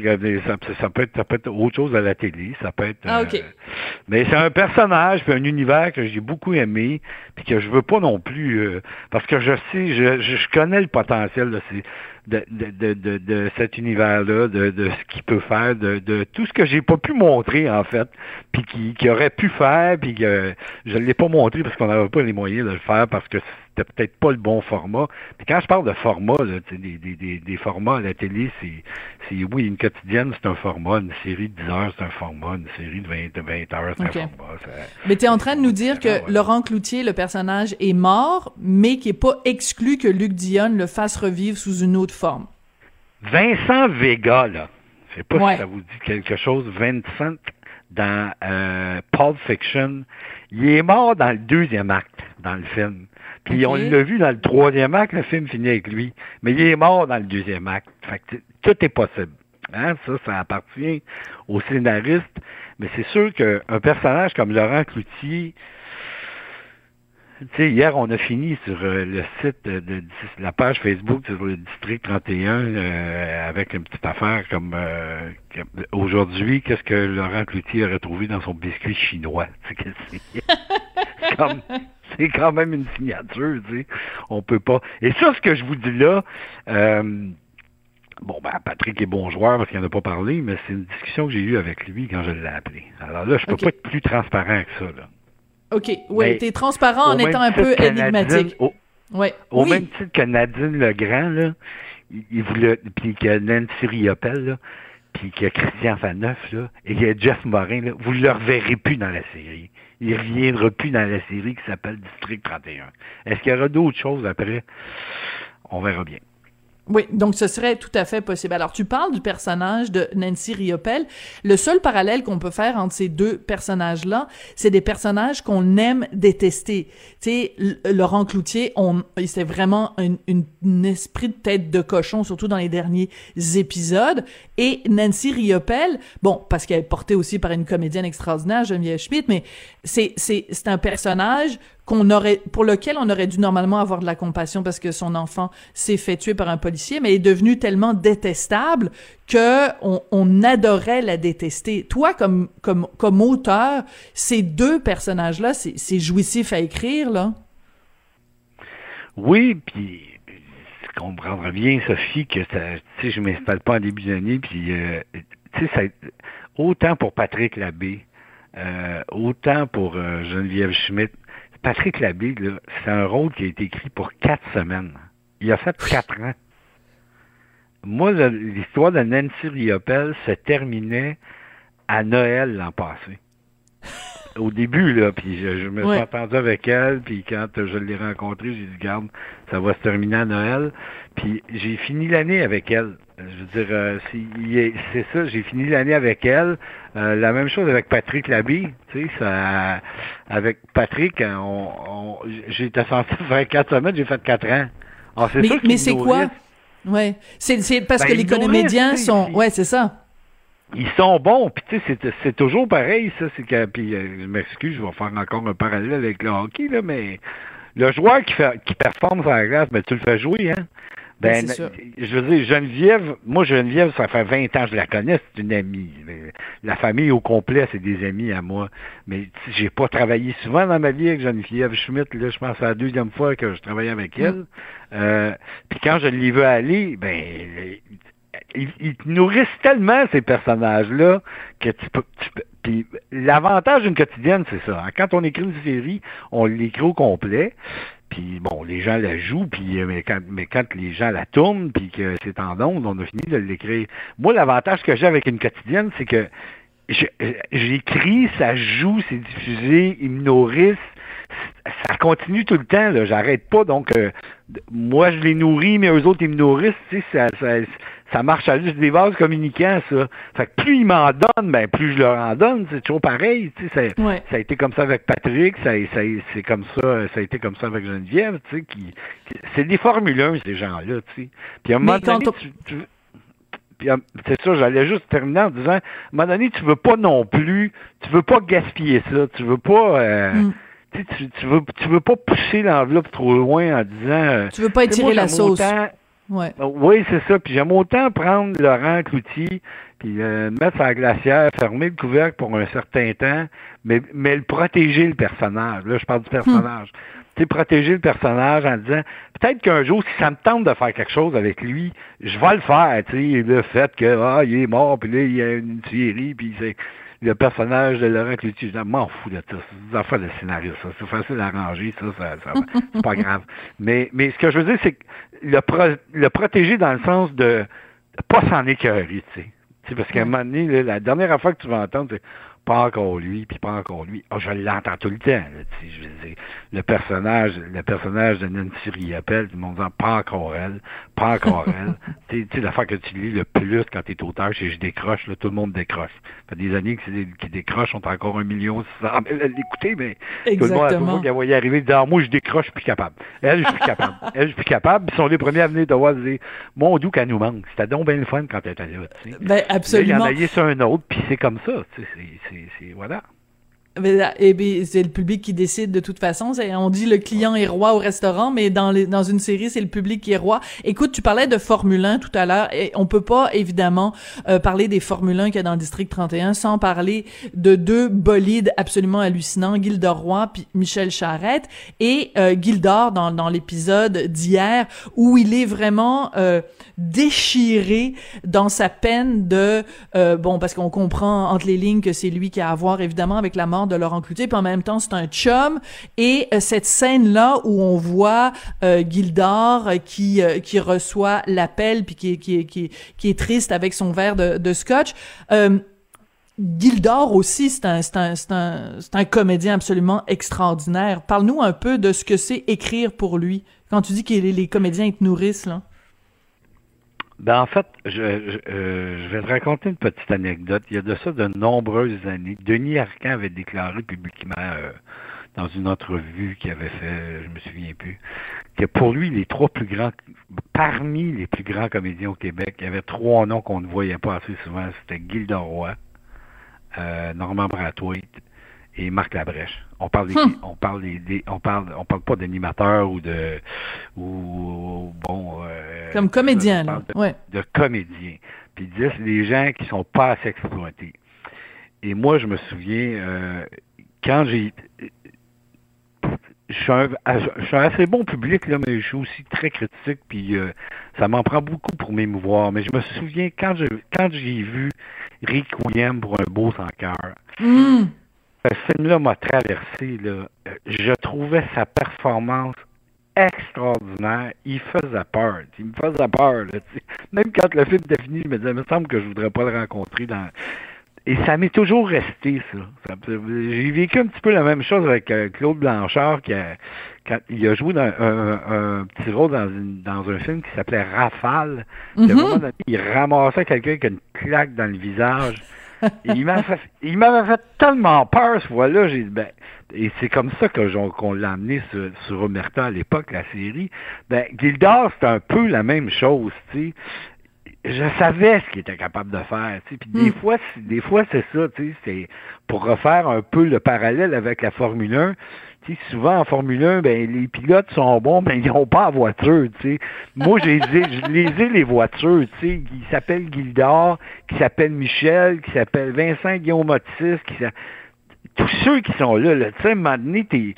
E: Ça, ça peut être, ça peut être autre chose à la télé. Ça peut être.
A: Ah,
E: euh,
A: OK.
E: mais c'est un personnage, puis un univers que j'ai beaucoup aimé, puis que je veux pas non plus, euh, parce que je sais, je, je connais le potentiel de, ces, de, de, de, de, cet univers-là, de, de ce qu'il peut faire, de, de tout ce que j'ai pas pu montrer en fait, puis qui, qui aurait pu faire, puis que je l'ai pas montré parce qu'on n'avait pas les moyens de le faire, parce que c'était peut-être pas le bon format. Puis quand je parle de format, là, tu des, des, des, des formats à la télé, c'est, oui, une quotidienne, c'est un format, une série de 10 heures, c'est un format, une série de 20, de 20 heures, c'est un format. ça-
A: Mais t'es en train de nous dire que
E: Ah, ouais.
A: Laurent Cloutier, le personnage, est mort, mais qui est pas exclu que Luc Dionne le fasse revivre sous une autre forme.
E: Vincent Vega, là, je sais pas
A: Ouais.
E: si ça vous dit quelque chose, Vincent dans euh, Pulp Fiction, il est mort dans le deuxième acte, dans le film. Puis on l'a vu dans le troisième acte, le film finit avec lui. Mais il est mort dans le deuxième acte. Fait que tout est possible. Hein? Ça, ça appartient au scénariste. Mais c'est sûr qu'un personnage comme Laurent Cloutier, tu sais, hier, on a fini sur euh, le site de, de- la page Facebook sur le district 31 euh, avec une petite affaire comme euh, aujourd'hui, qu'est-ce que Laurent Cloutier aurait trouvé dans son biscuit chinois? Comme c'est quand même une signature, tu sais. On peut pas. Et ça, ce que je vous dis là, euh, bon ben Patrick est bon joueur parce qu'il n'en a pas parlé, mais c'est une discussion que j'ai eue avec lui quand je l'ai appelé. Alors là, je peux pas être plus transparent que ça, là.
A: OK, oui,
E: Mais
A: t'es transparent en étant un peu
E: que
A: énigmatique.
E: Au,
A: Ouais.
E: au
A: oui.
E: même titre que Nadine Legrand, là, il, il voulait, puis que Nancy Riopelle, là, puis que Christian Faneuf, là, et que Jeff Morin, là, vous ne le reverrez plus dans la série. Il ne reviendra plus dans la série qui s'appelle District 31. Est-ce qu'il y aura d'autres choses après? On verra bien.
A: Oui, donc ce serait tout à fait possible. Alors, tu parles du personnage de Nancy Riopelle. Le seul parallèle qu'on peut faire entre ces deux personnages-là, c'est des personnages qu'on aime détester. Tu sais, Laurent Cloutier, on, c'est vraiment un, esprit de tête de cochon, surtout dans les derniers épisodes. Et Nancy Riopelle, bon, parce qu'elle est portée aussi par une comédienne extraordinaire, Geneviève Schmidt, mais c'est, c'est, c'est un personnage qu'on aurait, pour lequel on aurait dû normalement avoir de la compassion parce que son enfant s'est fait tuer par un policier, mais est devenu tellement détestable que on, adorait la détester. Toi, comme, comme, comme auteur, ces deux personnages-là, c'est jouissif à écrire, là?
E: Oui, puis comprendra bien, Sophie, que ça, je m'installe pas en début d'année, puis euh, tu sais, autant pour Patrick Labbé, euh, autant pour euh, Geneviève Schmidt, Patrick Labbé, c'est un rôle qui a été écrit pour quatre semaines. Il a fait quatre ans. Moi, l'histoire de Nancy Riopelle se terminait à Noël l'an passé. Au début, là, puis je, me suis entendu avec elle, puis quand je l'ai rencontrée, j'ai dit, garde, ça va se terminer à Noël. Puis j'ai fini l'année avec elle. Je veux dire, euh, c'est ça, j'ai fini l'année avec elle. Euh, la même chose avec Patrick Labie, tu sais, ça, avec Patrick, on, j'étais censé faire quatre semaines, j'ai fait quatre ans.
A: Alors, mais mais c'est quoi? Ouais, c'est parce que ben, les comédiens sont, ouais, c'est ça.
E: Ils sont bons, puis tu sais, c'est toujours pareil, ça, c'est que, puis euh, je m'excuse, je vais faire encore un parallèle avec le hockey, là, mais le joueur qui fait qui performe sur la glace, ben tu le fais jouer, hein. Ben, je veux dire, Geneviève, moi, Geneviève, ça fait 20 ans que je la connais, c'est une amie. La famille au complet, c'est des amis à moi. Mais j'ai pas travaillé souvent dans ma vie avec Geneviève Schmidt. Là, je pense que c'est la deuxième fois que je travaillais avec mm. elle. Euh, puis quand je l'y veux aller, ben, ils, nourrissent tellement ces personnages-là que tu peux. puis l'avantage d'une quotidienne, c'est ça. Hein. Quand on écrit une série, on l'écrit au complet. Puis bon, les gens la jouent, puis euh, mais quand, mais quand les gens la tournent, puis que c'est en ondes, on a fini de l'écrire. Moi, l'avantage que j'ai avec une quotidienne, c'est que euh, j'écris, ça joue, c'est diffusé, ils me nourrissent, ça continue tout le temps, là, j'arrête pas, donc euh, moi je les nourris, mais eux autres ils me nourrissent, tu sais, ça, ça, ça marche à juste des vases communicants, ça. Fait que plus ils m'en donnent, ben plus je leur en donne. C'est toujours pareil. Tu sais, ça, ça a été comme ça avec Patrick, ça, ça c'est comme ça, ça a été comme ça avec Geneviève, tu sais, qui, c'est des Formule 1, ces gens-là, tu sais. Puis à un moment donné, tu, puis c'est ça, j'allais juste terminer en disant, à un moment donné, tu veux pas non plus, tu veux pas gaspiller ça, tu veux pas, euh, mm. tu, tu, veux, tu veux pas pousser l'enveloppe trop loin en disant. Euh,
A: tu veux pas étirer la sauce. Ouais.
E: Euh, oui, c'est ça. Puis j'aime autant prendre Laurent Cloutier, puis euh, mettre sa glacière, fermer le couvercle pour un certain temps, mais, mais le protéger le personnage. Là, je parle du personnage. Hmm. Tu sais, protéger le personnage en disant peut-être qu'un jour, si ça me tente de faire quelque chose avec lui, je vais le faire. Tu sais, le fait que ah, il est mort, puis là, il y a une série, puis c'est le personnage de Laurent Cloutier, je m'en fous de ça. C'est des affaires de scénario, ça. C'est facile à arranger, ça, ça, ça c'est pas grave. Mais, mais ce que je veux dire, c'est que le, le protéger dans le sens de, de pas s'en écœurer, tu sais. Parce qu'à un moment donné, la dernière fois que tu vas entendre, c'est pas encore lui, puis pas encore lui. Oh, je l'entends tout le temps. Là, je veux dire, le personnage, le personnage de Nancy Riappel, tout le monde dit pas encore elle, pas encore elle. tu sais, l'affaire que tu lis le plus quand tu es auteur, c'est je décroche, là, tout le monde décroche. Ça fait des années que c'est qui décrochent, sont encore un million à l'écouter, mais
A: Exactement. tout le monde, tout le
E: monde qui voyé arriver, dit, ah, moi, je décroche, je suis plus capable. Elle, je suis capable. Elle, je suis plus capable. Ils sont les premiers à venir de voir, dire, mon doux qu'elle nous manque. C'était donc bien le fun quand elle était là, tu sais.
A: Ben, absolument.
E: il y en a sur un autre, puis c'est comme ça, tu sais, voilà.
A: Et bien, c'est le public qui décide de toute façon. On dit le client est roi au restaurant, mais dans, les, dans une série, c'est le public qui est roi. Écoute, tu parlais de Formule 1 tout à l'heure, et on peut pas évidemment euh, parler des Formule 1 qu'il y a dans le District 31 sans parler de deux bolides absolument hallucinants, Gildor Roy puis Michel Charette. Et euh, Gildor, dans, dans l'épisode d'hier, où il est vraiment euh, déchiré dans sa peine de... Euh, bon, parce qu'on comprend entre les lignes que c'est lui qui a à voir, évidemment, avec la mort de Laurent Cloutier, puis en même temps c'est un chum. Et euh, cette scène là où on voit euh, Gildor euh, qui euh, qui reçoit l'appel puis qui est triste avec son verre de, scotch. Gildor aussi, c'est un, comédien absolument extraordinaire. Parle-nous un peu de ce que c'est écrire pour lui. Quand tu dis que les comédiens te nourrissent, là.
E: Ben en fait, je, je, euh, vais te raconter une petite anecdote. Il y a de ça de nombreuses années. Denis Arcand avait déclaré publiquement euh, dans une entrevue qu'il avait fait, je me souviens plus, que pour lui, les trois plus grands, parmi les plus grands comédiens au Québec, il y avait trois noms qu'on ne voyait pas assez souvent. C'était Gilda Roy, euh, Normand Brathwaite et Marc Labrèche. On parle des,
A: Hmm.
E: on parle des, on parle on parle pas d'animateurs ou de ou bon euh,
A: Comme comédien, là.
E: de-
A: Ouais.
E: de comédiens. Puis il disait, c'est des gens qui sont pas assez exploités. Et moi, je me souviens, euh, quand j'ai... Je suis, un, je suis un assez bon public, là, mais je suis aussi très critique, puis euh, ça m'en prend beaucoup pour m'émouvoir. Mais je me souviens, quand je quand j'ai vu Rick William pour un beau sans cœur,
A: Hum.
E: Ce film-là m'a traversé. Là. Je trouvais sa performance extraordinaire. Il faisait peur. Il me faisait peur. Là. Même quand le film était fini, je me disais, il me semble que je voudrais pas le rencontrer dans. Et ça m'est toujours resté, ça. J'ai vécu un petit peu la même chose avec euh, Claude Blanchard, qui a, quand il a joué dans un, un petit rôle dans, une- dans un film qui s'appelait Rafale.
A: Mhm.
E: moment donné, il ramassait quelqu'un qui a une claque dans le visage. Il m'avait fait, tellement peur ce fois-là. J'ai dit, ben, et c'est comme ça que qu'on l'a amené sur, sur Omerta à l'époque, la série. Ben, Gildor, c'est un peu la même chose, tu sais. Je savais ce qu'il était capable de faire, tu sais. Puis des
A: Mm.
E: fois, c'est- des fois, c'est ça, tu sais. C'est pour refaire un peu le parallèle avec la Formule 1. Souvent en Formule 1, ben, les pilotes sont bons, mais ils n'ont pas la voiture, tu sais. Moi, je les ai, les voitures, tu sais. Qui s'appelle Gildor, qui s'appelle Michel, qui s'appelle Vincent Guillaume Otis, qui tous ceux qui sont là, là tu sais, à un moment donné, t'es-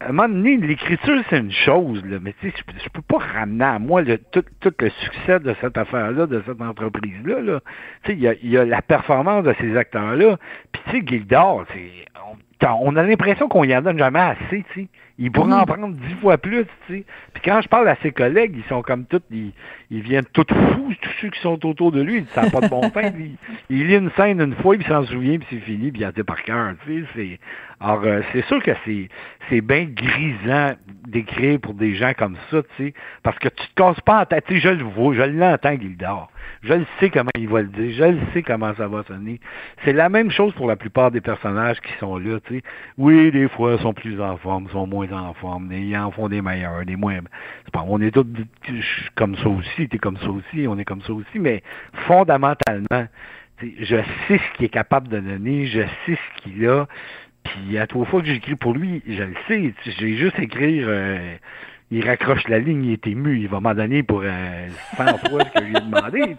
E: à un moment donné, l'écriture, c'est une chose, là, mais tu sais, je, je peux pas ramener à moi le, tout, le succès de cette affaire-là, de cette entreprise-là. Là. Tu sais, il y a, la performance de ces acteurs-là. Puis, tu sais, Gildor, on, on a l'impression qu'on y en donne jamais assez, tu sais. Il pourrait en prendre dix fois plus, tu sais. Puis quand je parle à ses collègues, ils sont comme tous, ils, ils viennent tous fous, tous ceux qui sont autour de lui, ça n'a pas de bon sens. Il, il lit une scène une fois, il s'en souvient, puis c'est fini, puis il a été par cœur, tu sais. C'est, alors, euh, c'est sûr que c'est, c'est bien grisant d'écrire pour des gens comme ça, tu sais, parce que tu te casses pas en tête. Tu sais, je le vois, je l'entends, Gildor. Je le sais comment il va le dire, je le sais comment ça va sonner. C'est la même chose pour la plupart des personnages qui sont là, tu sais. Oui, des fois, ils sont plus en forme, ils sont moins en forme, mais ils en font des meilleurs, des moins. C'est pas, on est tous comme ça aussi, t'es comme ça aussi, on est comme ça aussi, mais fondamentalement, je sais ce qu'il est capable de donner, je sais ce qu'il a, puis à trois fois que j'écris pour lui, je le sais, j'ai juste écrire, euh, il raccroche la ligne, il est ému, il va m'en donner pour euh, 100 fois ce que je lui ai demandé.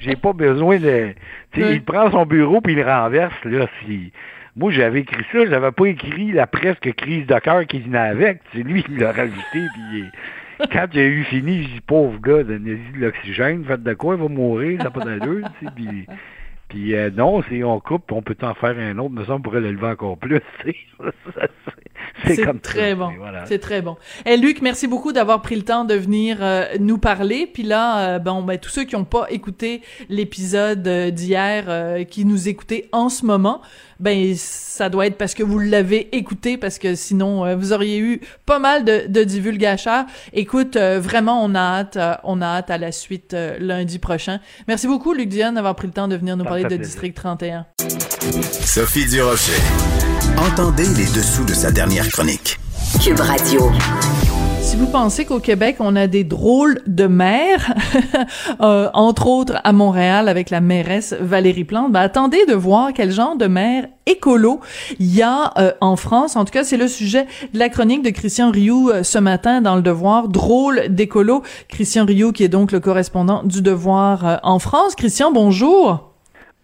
E: J'ai pas besoin de...
A: Oui.
E: il prend son bureau puis il renverse, là, si... Moi, j'avais écrit ça, j'avais pas écrit la presque crise de cœur qui venait avec. C'est lui qui l'a rajouté, puis quand j'ai eu fini, j'ai dit, pauvre gars, donnez-y de l'oxygène, faites de quoi, il va mourir, ça n'a pas d'allure, tu sais. Puis euh, non, c'est on coupe, on peut en faire un autre, mais ça on pourrait l'élever encore plus. c'est comme
A: très
E: ça,
A: bon.
E: voilà.
A: C'est très bon. Et Luc, merci beaucoup d'avoir pris le temps de venir euh, nous parler. Puis là, euh, bon, ben tous ceux qui n'ont pas écouté l'épisode euh, d'hier, euh, qui nous écoutaient en ce moment, ben ça doit être parce que vous l'avez écouté, parce que sinon euh, vous auriez eu pas mal de, de divulgateurs. Écoute, euh, vraiment, on a hâte, euh, on a hâte à la suite euh, lundi prochain. Merci beaucoup, Luc Diane, d'avoir pris le temps de venir nous
E: Ça
A: parler de
E: plaisir.
A: District 31.
B: Sophie Durocher. Entendez les dessous de sa dernière chronique.
C: Cube Radio.
A: Si vous pensez qu'au Québec, on a des drôles de maires, euh, entre autres à Montréal avec la mairesse Valérie Plante, ben attendez de voir quel genre de maire écolo il y a euh, en France. En tout cas, c'est le sujet de la chronique de Christian Rioux euh, ce matin dans Le Devoir, drôle d'écolo. Christian Rioux qui est donc le correspondant du Devoir euh, en France. Christian, bonjour.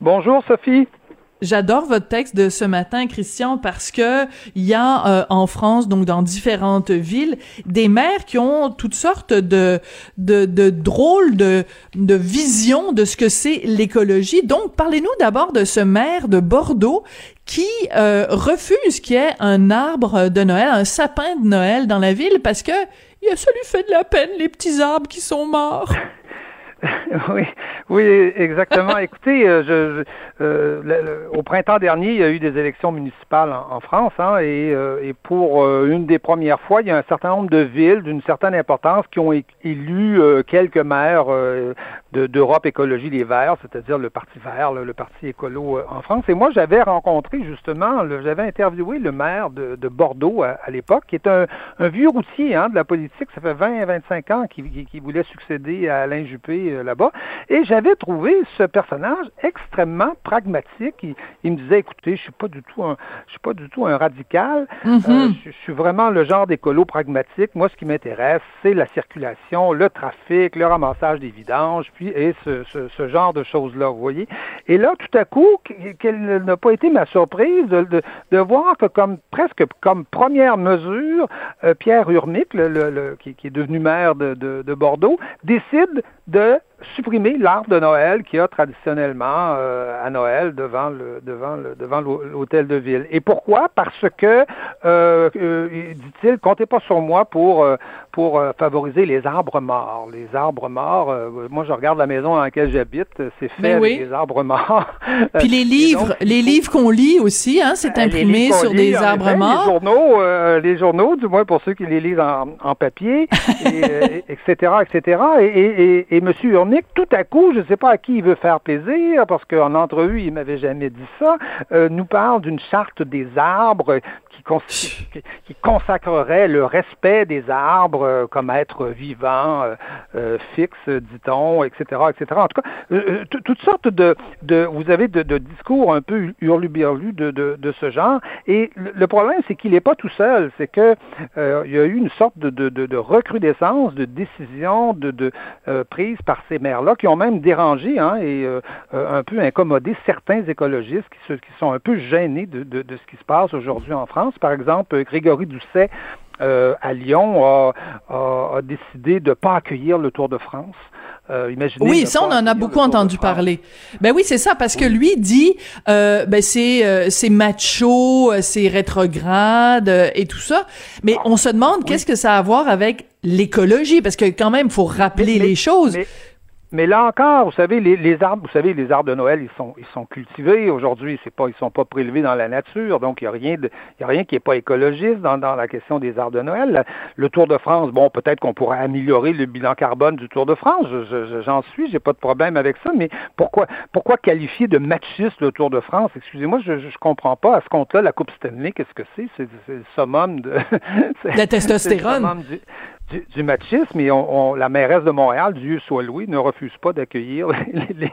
F: Bonjour Sophie.
A: J'adore votre texte de ce matin, Christian, parce que il y a euh, en France, donc dans différentes villes, des maires qui ont toutes sortes de de, de drôles de de visions de ce que c'est l'écologie. Donc, parlez-nous d'abord de ce maire de Bordeaux qui euh, refuse qu'il y ait un arbre de Noël, un sapin de Noël dans la ville, parce que il a ça lui fait de la peine les petits arbres qui sont morts.
F: oui, oui, exactement. Écoutez, je, au printemps dernier, il y a eu des élections municipales en, France, hein, et, et, pour une des premières fois, il y a un certain nombre de villes d'une certaine importance qui ont élu quelques maires d'Europe Écologie Les Verts, c'est-à-dire le Parti vert, le, Parti écolo en France. Et moi, j'avais rencontré justement, j'avais interviewé le maire de, Bordeaux à, l'époque, qui est un, vieux routier hein, de la politique. Ça fait 20 25 ans qu'il voulait succéder à Alain Juppé euh, là-bas. Et j'avais trouvé ce personnage extrêmement pragmatique. Il, me disait, écoutez, je suis pas du tout un, je suis pas du tout un radical.
A: Mm-hmm.
F: Euh, je, suis vraiment le genre d'écolo pragmatique. Moi, ce qui m'intéresse, c'est la circulation, le trafic, le ramassage des vidanges, et ce, ce, genre de choses-là, vous voyez. Et là, tout à coup, quelle n'a pas été ma surprise de, de, voir que comme presque comme première mesure, euh, Pierre Urmic, le, qui, qui, est devenu maire de, de Bordeaux, décide de supprimer l'arbre de Noël qui a traditionnellement euh, à Noël devant le devant le devant l'hôtel de ville. Et pourquoi? Parce que euh, euh dit-il, comptez pas sur moi pour euh, pour favoriser les arbres morts. Les arbres morts. moi, je regarde la maison dans laquelle j'habite, c'est fait ben avec des arbres morts.
A: Puis les livres, les livres qu'on lit aussi, hein, c'est imprimé sur des arbres morts.
F: Les journaux, les journaux, du moins pour ceux qui les lisent en, en papier, et, etc., etc. Et, et, et, et Monsieur tout à coup, je ne sais pas à qui il veut faire plaisir, parce qu'en entrevue, il m'avait jamais dit ça, euh, nous parle d'une charte des arbres qui, consacrerait le respect des arbres euh, comme être vivant, euh, euh, fixe, dit-on, etc., etc. En tout cas, toutes sortes de, de vous avez de, de, discours un peu hurluberlus de, de, de ce genre. Et le, problème, c'est qu'il n'est pas tout seul. C'est que il y a eu une sorte de recrudescence de décisions de, de prises par ces maires-là qui ont même dérangé hein, et un peu incommodé certains écologistes qui, qui sont un peu gênés de, de, de ce qui se passe aujourd'hui en France. Par exemple, Grégory Doucet euh, à Lyon a, décidé de ne pas accueillir le Tour de France. Euh,
A: oui, ça on en a beaucoup entendu parler. Ben oui, c'est ça parce que lui dit euh, ben c'est c'est macho, c'est rétrograde et tout ça. Mais on se demande qu'est-ce que ça a à voir avec l'écologie parce que quand même faut rappeler les choses.
F: Mais là encore, vous savez, les, les, arbres, vous savez, les arbres de Noël, ils sont, ils sont cultivés aujourd'hui. C'est pas, ils sont pas prélevés dans la nature, donc il y a rien de, il y a rien qui est pas écologiste dans, dans la question des arbres de Noël. Le Tour de France, bon, peut-être qu'on pourrait améliorer le bilan carbone du Tour de France. J'en je, suis, j'ai pas de problème avec ça. Mais pourquoi, pourquoi qualifier de machiste le Tour de France? Excusez-moi, je, je comprends pas. À ce compte-là, la Coupe Stanley, qu'est-ce que c'est? C'est le summum de
A: la testostérone
F: du, machisme et on, la mairesse de Montréal, Dieu soit loué, ne refuse pas d'accueillir les,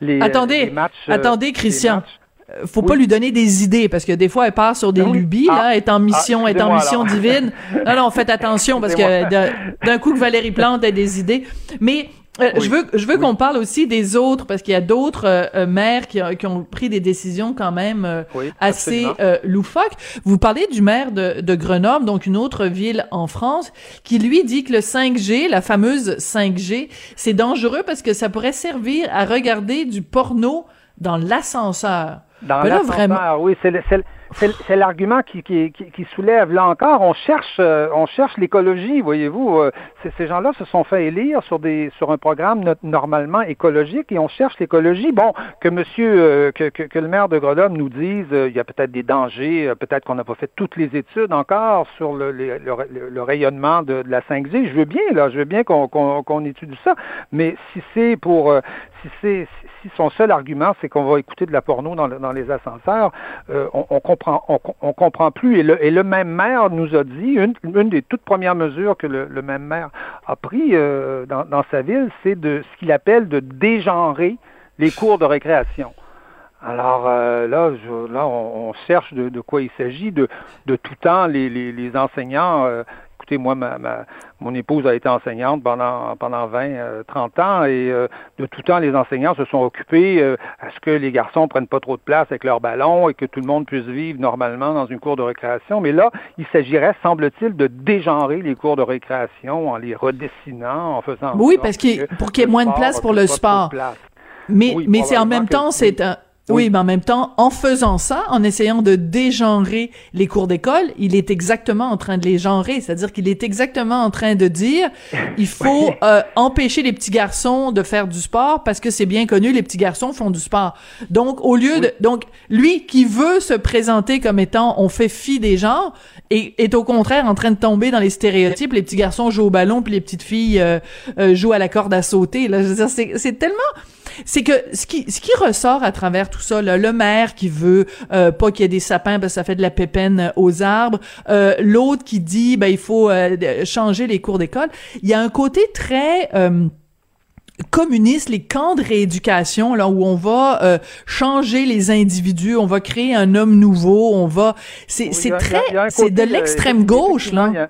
F: les,
A: attendez,
F: matchs.
A: Euh, attendez, Christian. Euh, faut pas lui donner des idées parce que des fois elle part sur des lubies là, ah. est en mission, ah, est en mission divine. Non non, faites attention parce que d'un coup que Valérie Plante a des idées. Mais euh, je veux, je veux qu'on parle aussi des autres parce qu'il y a d'autres euh, euh, maires qui, qui, ont pris des décisions quand même assez loufoques. Vous parlez du maire de, de, Grenoble, donc une autre ville en France, qui lui dit que le 5G, la fameuse 5G, c'est dangereux parce que ça pourrait servir à regarder du porno dans l'ascenseur.
F: Dans ben l'ascenseur, oui, c'est c'est l'argument qui, soulève là encore. On cherche, euh, on cherche l'écologie, voyez-vous. Euh, ces gens-là se sont fait élire sur un programme normalement écologique et on cherche l'écologie. Bon, que Monsieur, euh, que, le maire de Grenoble nous dise, il y a peut-être des dangers, peut-être qu'on n'a pas fait toutes les études encore sur le, rayonnement de, la 5G. Je veux bien là, je veux bien qu'on qu'on étudie ça, mais si c'est pour si si son seul argument c'est qu'on va écouter de la porno dans, les ascenseurs, on, on comprend on, comprend plus. Et le, même maire nous a dit, une, des toutes premières mesures que le, même maire a pris euh, dans, sa ville, c'est de ce qu'il appelle de dégenrer les cours de récréation. Alors euh, là, je, là, on, cherche de, quoi il s'agit. De, tout temps, les, enseignants euh, écoutez, moi, ma, mon épouse a été enseignante pendant, pendant 20, 30 euh, ans et euh, de tout temps, les enseignants se sont occupés euh, à ce que les garçons prennent pas trop de place avec leurs ballons et que tout le monde puisse vivre normalement dans une cour de récréation. Mais là, il s'agirait, semble-t-il, de dégenrer les cours de récréation en les redessinant, en faisant...
A: Oui, parce qu'il pour qu'il y ait moins de place pour le sport. Mais, mais c'est en même temps, c'est un Oui, mais en même temps, en faisant ça, en essayant de dégenrer les cours d'école, il est exactement en train de les genrer. C'est-à-dire qu'il est exactement en train de dire, il faut euh, empêcher les petits garçons de faire du sport parce que c'est bien connu, les petits garçons font du sport. Donc, au lieu de, donc, lui qui veut se présenter comme étant, on fait fi des genres, et est au contraire en train de tomber dans les stéréotypes. Les petits garçons jouent au ballon, puis les petites filles euh, euh, jouent à la corde à sauter. Là, je veux dire, c'est tellement c'est que ce qui ce qui ressort à travers tout ça, là, le maire qui veut euh, pas qu'il y ait des sapins parce que ça fait de la pépène aux arbres, euh, l'autre qui dit ben il faut euh, changer les cours d'école. Il y a un côté très communiste, les camps de rééducation, là où on va changer les individus, on va créer un homme nouveau, on va, c'est c'est très, c'est de l'extrême gauche là.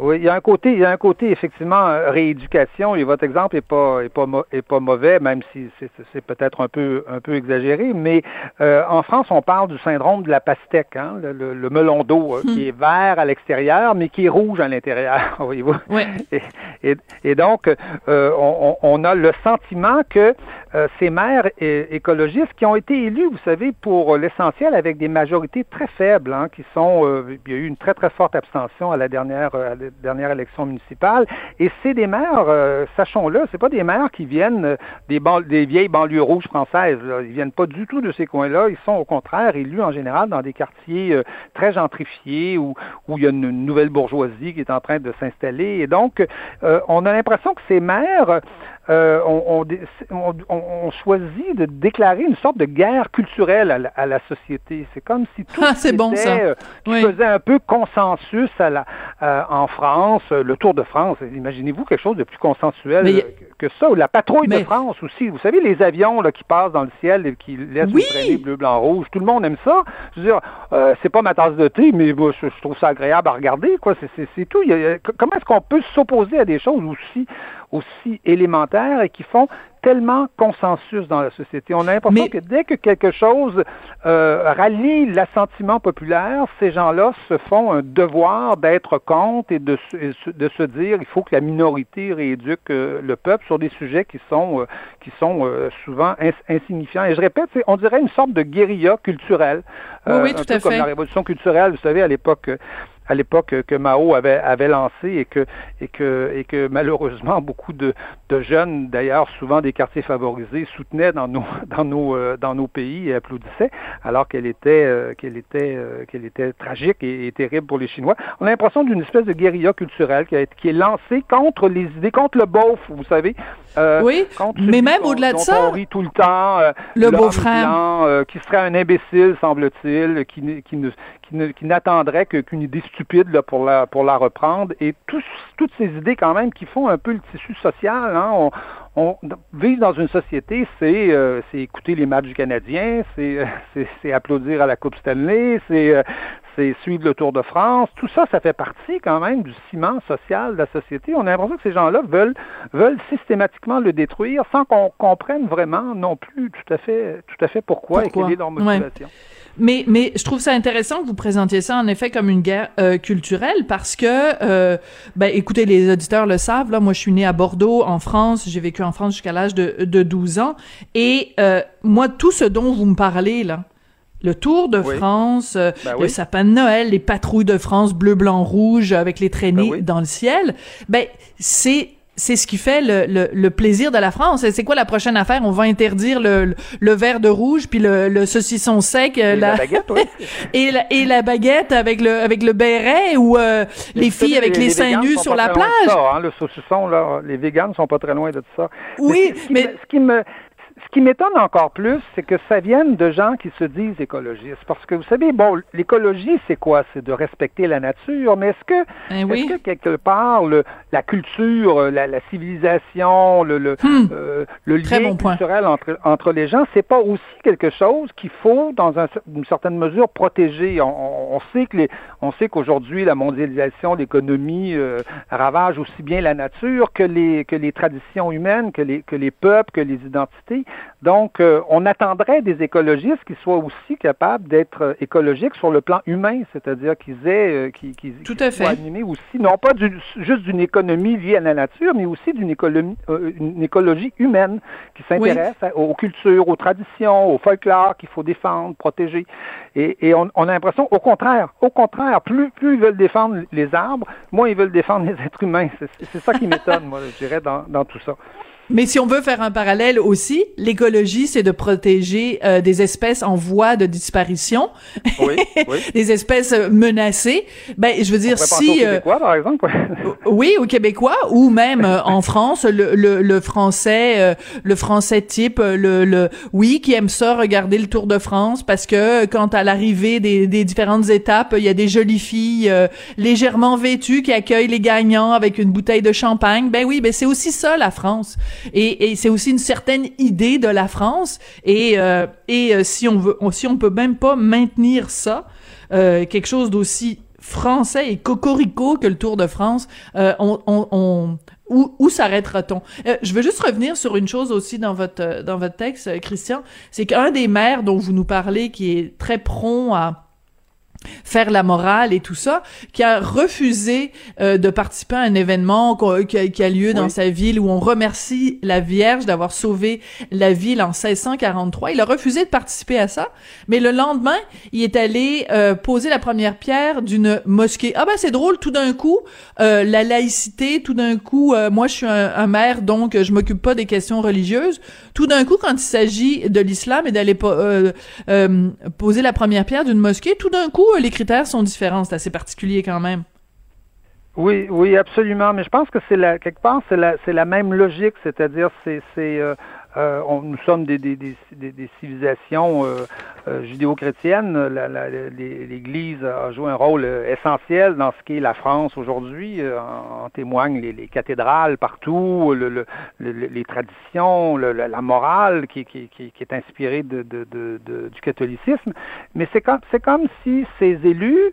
F: Oui, il y a un côté, il y a un côté effectivement euh, rééducation. Et votre exemple est pas est pas est pas mauvais, même si c'est peut-être un peu un peu exagéré. Mais euh, en France, on parle du syndrome de la pastèque, hein, le, melon d'eau euh, qui est vert à l'extérieur, mais qui est rouge à l'intérieur. Voyez-vous.
A: Oui.
F: Et, et, donc, on, on, a le sentiment que ces maires écologistes qui ont été élus, vous savez, pour l'essentiel avec des majorités très faibles, hein, qui sont, il y a eu une très très forte abstention à la dernière dernière élection municipale. Et c'est des maires, euh, sachons-le, c'est pas des maires qui viennent euh, des, des vieilles banlieues rouges françaises. Là. Ils viennent pas du tout de ces coins-là. Ils sont au contraire élus en général dans des quartiers euh, très gentrifiés où, où il y a une nouvelle bourgeoisie qui est en train de s'installer. Et donc, on a l'impression que ces maires euh, on, on, choisit de déclarer une sorte de guerre culturelle à la, société. C'est comme si tout
A: ah, bon, ça.
F: Euh, faisait un peu consensus à la, euh, en France, le Tour de France. Imaginez-vous quelque chose de plus consensuel que, ça, ou la patrouille de France aussi. Vous savez, les avions là, qui passent dans le ciel et qui laissent
A: oui.
F: bleu, blanc, rouge, tout le monde aime ça. Je veux dire, c'est pas ma tasse de thé, mais je, trouve ça agréable à regarder. Quoi. C'est, tout. comment est-ce qu'on peut s'opposer à des choses aussi aussi élémentaires et qui font tellement consensus dans la société. On a l'impression que dès que quelque chose euh, rallie l'assentiment populaire, ces gens-là se font un devoir d'être contre et de, de se dire il faut que la minorité rééduque euh, le peuple sur des sujets qui sont, euh, qui sont souvent insignifiants. Et je répète, on dirait une sorte de guérilla culturelle.
A: oui, oui, tout à fait.
F: Comme la révolution culturelle, vous savez, à l'époque à l'époque que Mao avait, avait lancé et que, et que, et que malheureusement beaucoup de, de jeunes, d'ailleurs souvent des quartiers favorisés, soutenaient dans nos, dans nos, euh, dans nos pays et applaudissaient, alors qu'elle était, euh, qu'elle était, euh, qu'elle était tragique et, terrible pour les Chinois. On a l'impression d'une espèce de guérilla culturelle qui, a, qui est lancée contre les idées, contre le beauf, vous savez.
A: Oui, mais même au-delà de ça,
F: on rit tout le temps.
A: le beau-frère,
F: qui serait un imbécile, semble-t-il, qui, qui ne, qui n'attendrait qu'une idée stupide là, pour, la, pour la reprendre. Et toutes ces idées quand même qui font un peu le tissu social. Hein, on, on vivre dans une société, c'est euh, c'est écouter les matchs du Canadien, c'est c'est applaudir à la Coupe Stanley, c'est euh, c'est suivre le Tour de France. Tout ça, ça fait partie quand même du ciment social de la société. On a l'impression que ces gens-là veulent veulent systématiquement le détruire sans qu'on comprenne vraiment non plus tout à fait tout à fait pourquoi, et quelle est leur motivation.
A: Mais, mais je trouve ça intéressant que vous présentiez ça en effet comme une guerre euh, culturelle parce que, euh, ben, écoutez, les auditeurs le savent, là, moi je suis née à Bordeaux, en France, j'ai vécu en France jusqu'à l'âge de, de 12 ans, et euh, moi, tout ce dont vous me parlez, là, le Tour de France, euh, ben le sapin de Noël, les patrouilles de France bleu, blanc, rouge avec les traînées ben dans le ciel, ben c'est c'est ce qui fait le, le, plaisir de la France. C'est quoi la prochaine affaire? On va interdire le, le, verre de rouge puis le, le saucisson sec.
F: Euh, et la, baguette, oui.
A: et, la, et la baguette avec le, avec le béret ou euh, les filles avec les, seins nus sur la plage?
F: Ça, hein, le saucisson, là, les véganes sont pas très loin de tout ça.
A: Oui,
F: mais... Ce qui me, ce qui m'étonne encore plus, c'est que ça vienne de gens qui se disent écologistes. Parce que vous savez, bon, l'écologie, c'est quoi? C'est de respecter la nature, mais est-ce que,
A: est
F: que quelque part, la culture, la, civilisation, le, le,
A: hmm.
F: euh, le lien culturel entre, entre les gens, c'est pas aussi quelque chose qu'il faut, dans une certaine mesure, protéger? On, sait que les, on sait qu'aujourd'hui, la mondialisation, l'économie euh, ravage aussi bien la nature que les, que les traditions humaines, que les, que les peuples, que les identités. Écologie. Donc, euh, on attendrait des écologistes qui soient aussi capables d'être euh, écologiques sur le plan humain, c'est-à-dire qu'ils aient, qui, qui,
A: Tout à fait.
F: soient animés aussi, non pas du, juste d'une économie liée à la nature, mais aussi d'une économie, une écologie humaine qui s'intéresse aux cultures, aux traditions, au folklore qu'il faut défendre, protéger. Et, et on, on, a l'impression, au contraire, au contraire, plus, plus ils veulent défendre les arbres, moins ils veulent défendre les êtres humains. C'est ça qui m'étonne, moi, je dirais, dans, dans tout ça.
A: Mais si on veut faire un parallèle aussi, l'écologie, c'est de protéger euh, des espèces en voie de disparition,
F: oui, oui.
A: des espèces menacées. Ben, je veux dire, si...
F: Aux Québécois, par exemple.
A: oui, aux Québécois, ou même euh, en France, le, le, le français, euh, le français type, le, le, oui, qui aime ça, regarder le Tour de France, parce que quand à l'arrivée des, des différentes étapes, il y a des jolies filles légèrement vêtues qui accueillent les gagnants avec une bouteille de champagne. Ben oui, ben c'est aussi ça la France. Et, c'est aussi une certaine idée de la France. Et, euh, euh, si on veut, peut même pas maintenir ça, euh, quelque chose d'aussi français et cocorico que le Tour de France, où, s'arrêtera-t-on? Je veux juste revenir sur une chose aussi dans votre dans votre texte, Christian, c'est qu'un des maires dont vous nous parlez, qui est très prompt à faire la morale et tout ça, qui a refusé euh, de participer à un événement qui a, qui a lieu dans sa ville où on remercie la Vierge d'avoir sauvé la ville en 1643. Il a refusé de participer à ça, mais le lendemain, il est allé euh, poser la première pierre d'une mosquée. Ah ben c'est drôle, tout d'un coup, euh, la laïcité, tout d'un coup, euh, moi je suis un, un, maire, donc je m'occupe pas des questions religieuses. Tout d'un coup, quand il s'agit de l'islam et d'aller euh, poser la première pierre d'une mosquée, tout d'un coup, les critères sont différents. C'est assez particulier quand même.
F: Oui, oui, absolument. Mais je pense que c'est la quelque part, c'est la, c'est la même logique, c'est-à-dire c'est, c'est euh, euh, on, nous sommes des, civilisations euh, euh, judéo-chrétiennes. L'Église a joué un rôle essentiel dans ce qu'est la France aujourd'hui. En, en, témoignent les, les, cathédrales partout, le, le, les traditions, la morale qui, est inspirée du catholicisme. Mais c'est comme, comme si ces élus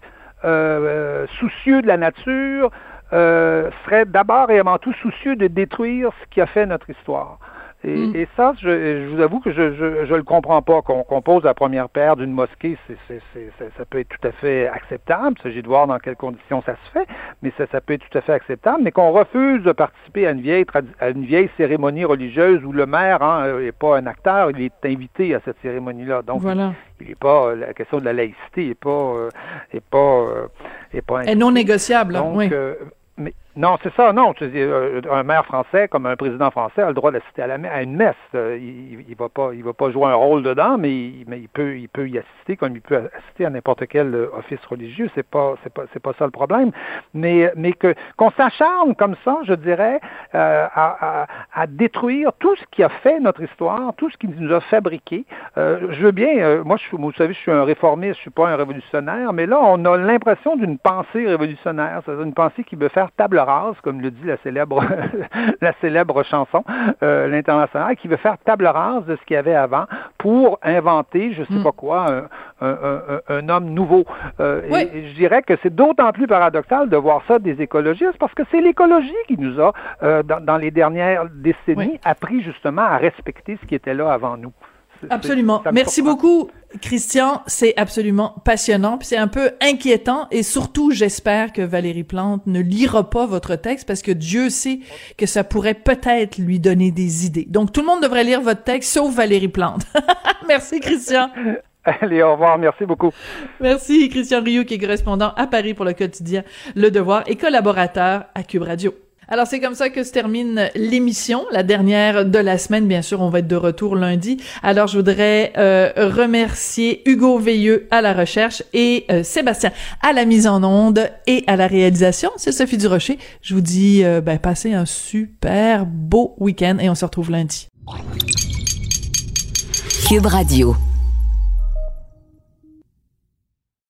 F: soucieux de la nature, serait d'abord et avant tout soucieux de détruire ce qui a fait notre histoire. Et, mm. et ça, je, je, vous avoue que je je, je le comprends pas. Qu'on qu pose la première paire d'une mosquée, c'est, c'est, c'est, ça peut être tout à fait acceptable. Il s'agit de voir dans quelles conditions ça se fait, mais ça, ça peut être tout à fait acceptable. Mais qu'on refuse de participer à une vieille à une vieille cérémonie religieuse où le maire hein, n'est pas un acteur, il est invité à cette cérémonie-là. Donc,
A: voilà.
F: il n'est pas la question de la laïcité n'est pas euh, est pas euh, est pas.
A: Est non négociable.
F: Donc,
A: oui.
F: euh, mais non, c'est ça, non. Tu dis, un maire français, comme un président français, a le droit d'assister à, la, à une messe. Il, il va pas, il va pas jouer un rôle dedans, mais il, peut, il peut y assister comme il peut assister à n'importe quel office religieux. C'est pas, c'est pas, c'est pas ça le problème. Mais, mais que qu'on s'acharne comme ça, je dirais, euh, à, à, détruire tout ce qui a fait notre histoire, tout ce qui nous a fabriqué. Euh, je veux bien, euh, moi, je, vous savez, je suis un réformiste, je suis pas un révolutionnaire, mais là, on a l'impression d'une pensée révolutionnaire, c'est une pensée qui veut faire table rase, comme le dit la célèbre, la célèbre chanson, euh, l'international, qui veut faire table rase de ce qu'il y avait avant pour inventer, je sais mm. pas quoi, un, un, un, un, homme nouveau. Euh,
A: oui.
F: et, et, je dirais que c'est d'autant plus paradoxal de voir ça des écologistes parce que c'est l'écologie qui nous a, euh, dans, dans, les dernières décennies,
A: oui.
F: appris justement à respecter ce qui était là avant nous.
A: Absolument. Merci beaucoup, Christian. C'est absolument passionnant. Puis c'est un peu inquiétant. Et surtout, j'espère que Valérie Plante ne lira pas votre texte parce que Dieu sait que ça pourrait peut-être lui donner des idées. Donc, tout le monde devrait lire votre texte, sauf Valérie Plante. Merci, Christian.
F: Allez, au revoir. Merci beaucoup.
A: Merci, Christian Rioux, qui est correspondant à Paris pour le quotidien Le Devoir et collaborateur à Cube Radio. Alors c'est comme ça que se termine l'émission, la dernière de la semaine. Bien sûr, on va être de retour lundi. Alors je voudrais euh, remercier Hugo Veilleux à la recherche et euh, Sébastien à la mise en onde et à la réalisation. C'est Sophie Durocher. Je vous dis, euh, ben, passez un super beau week-end et on se retrouve lundi.
C: Cube Radio.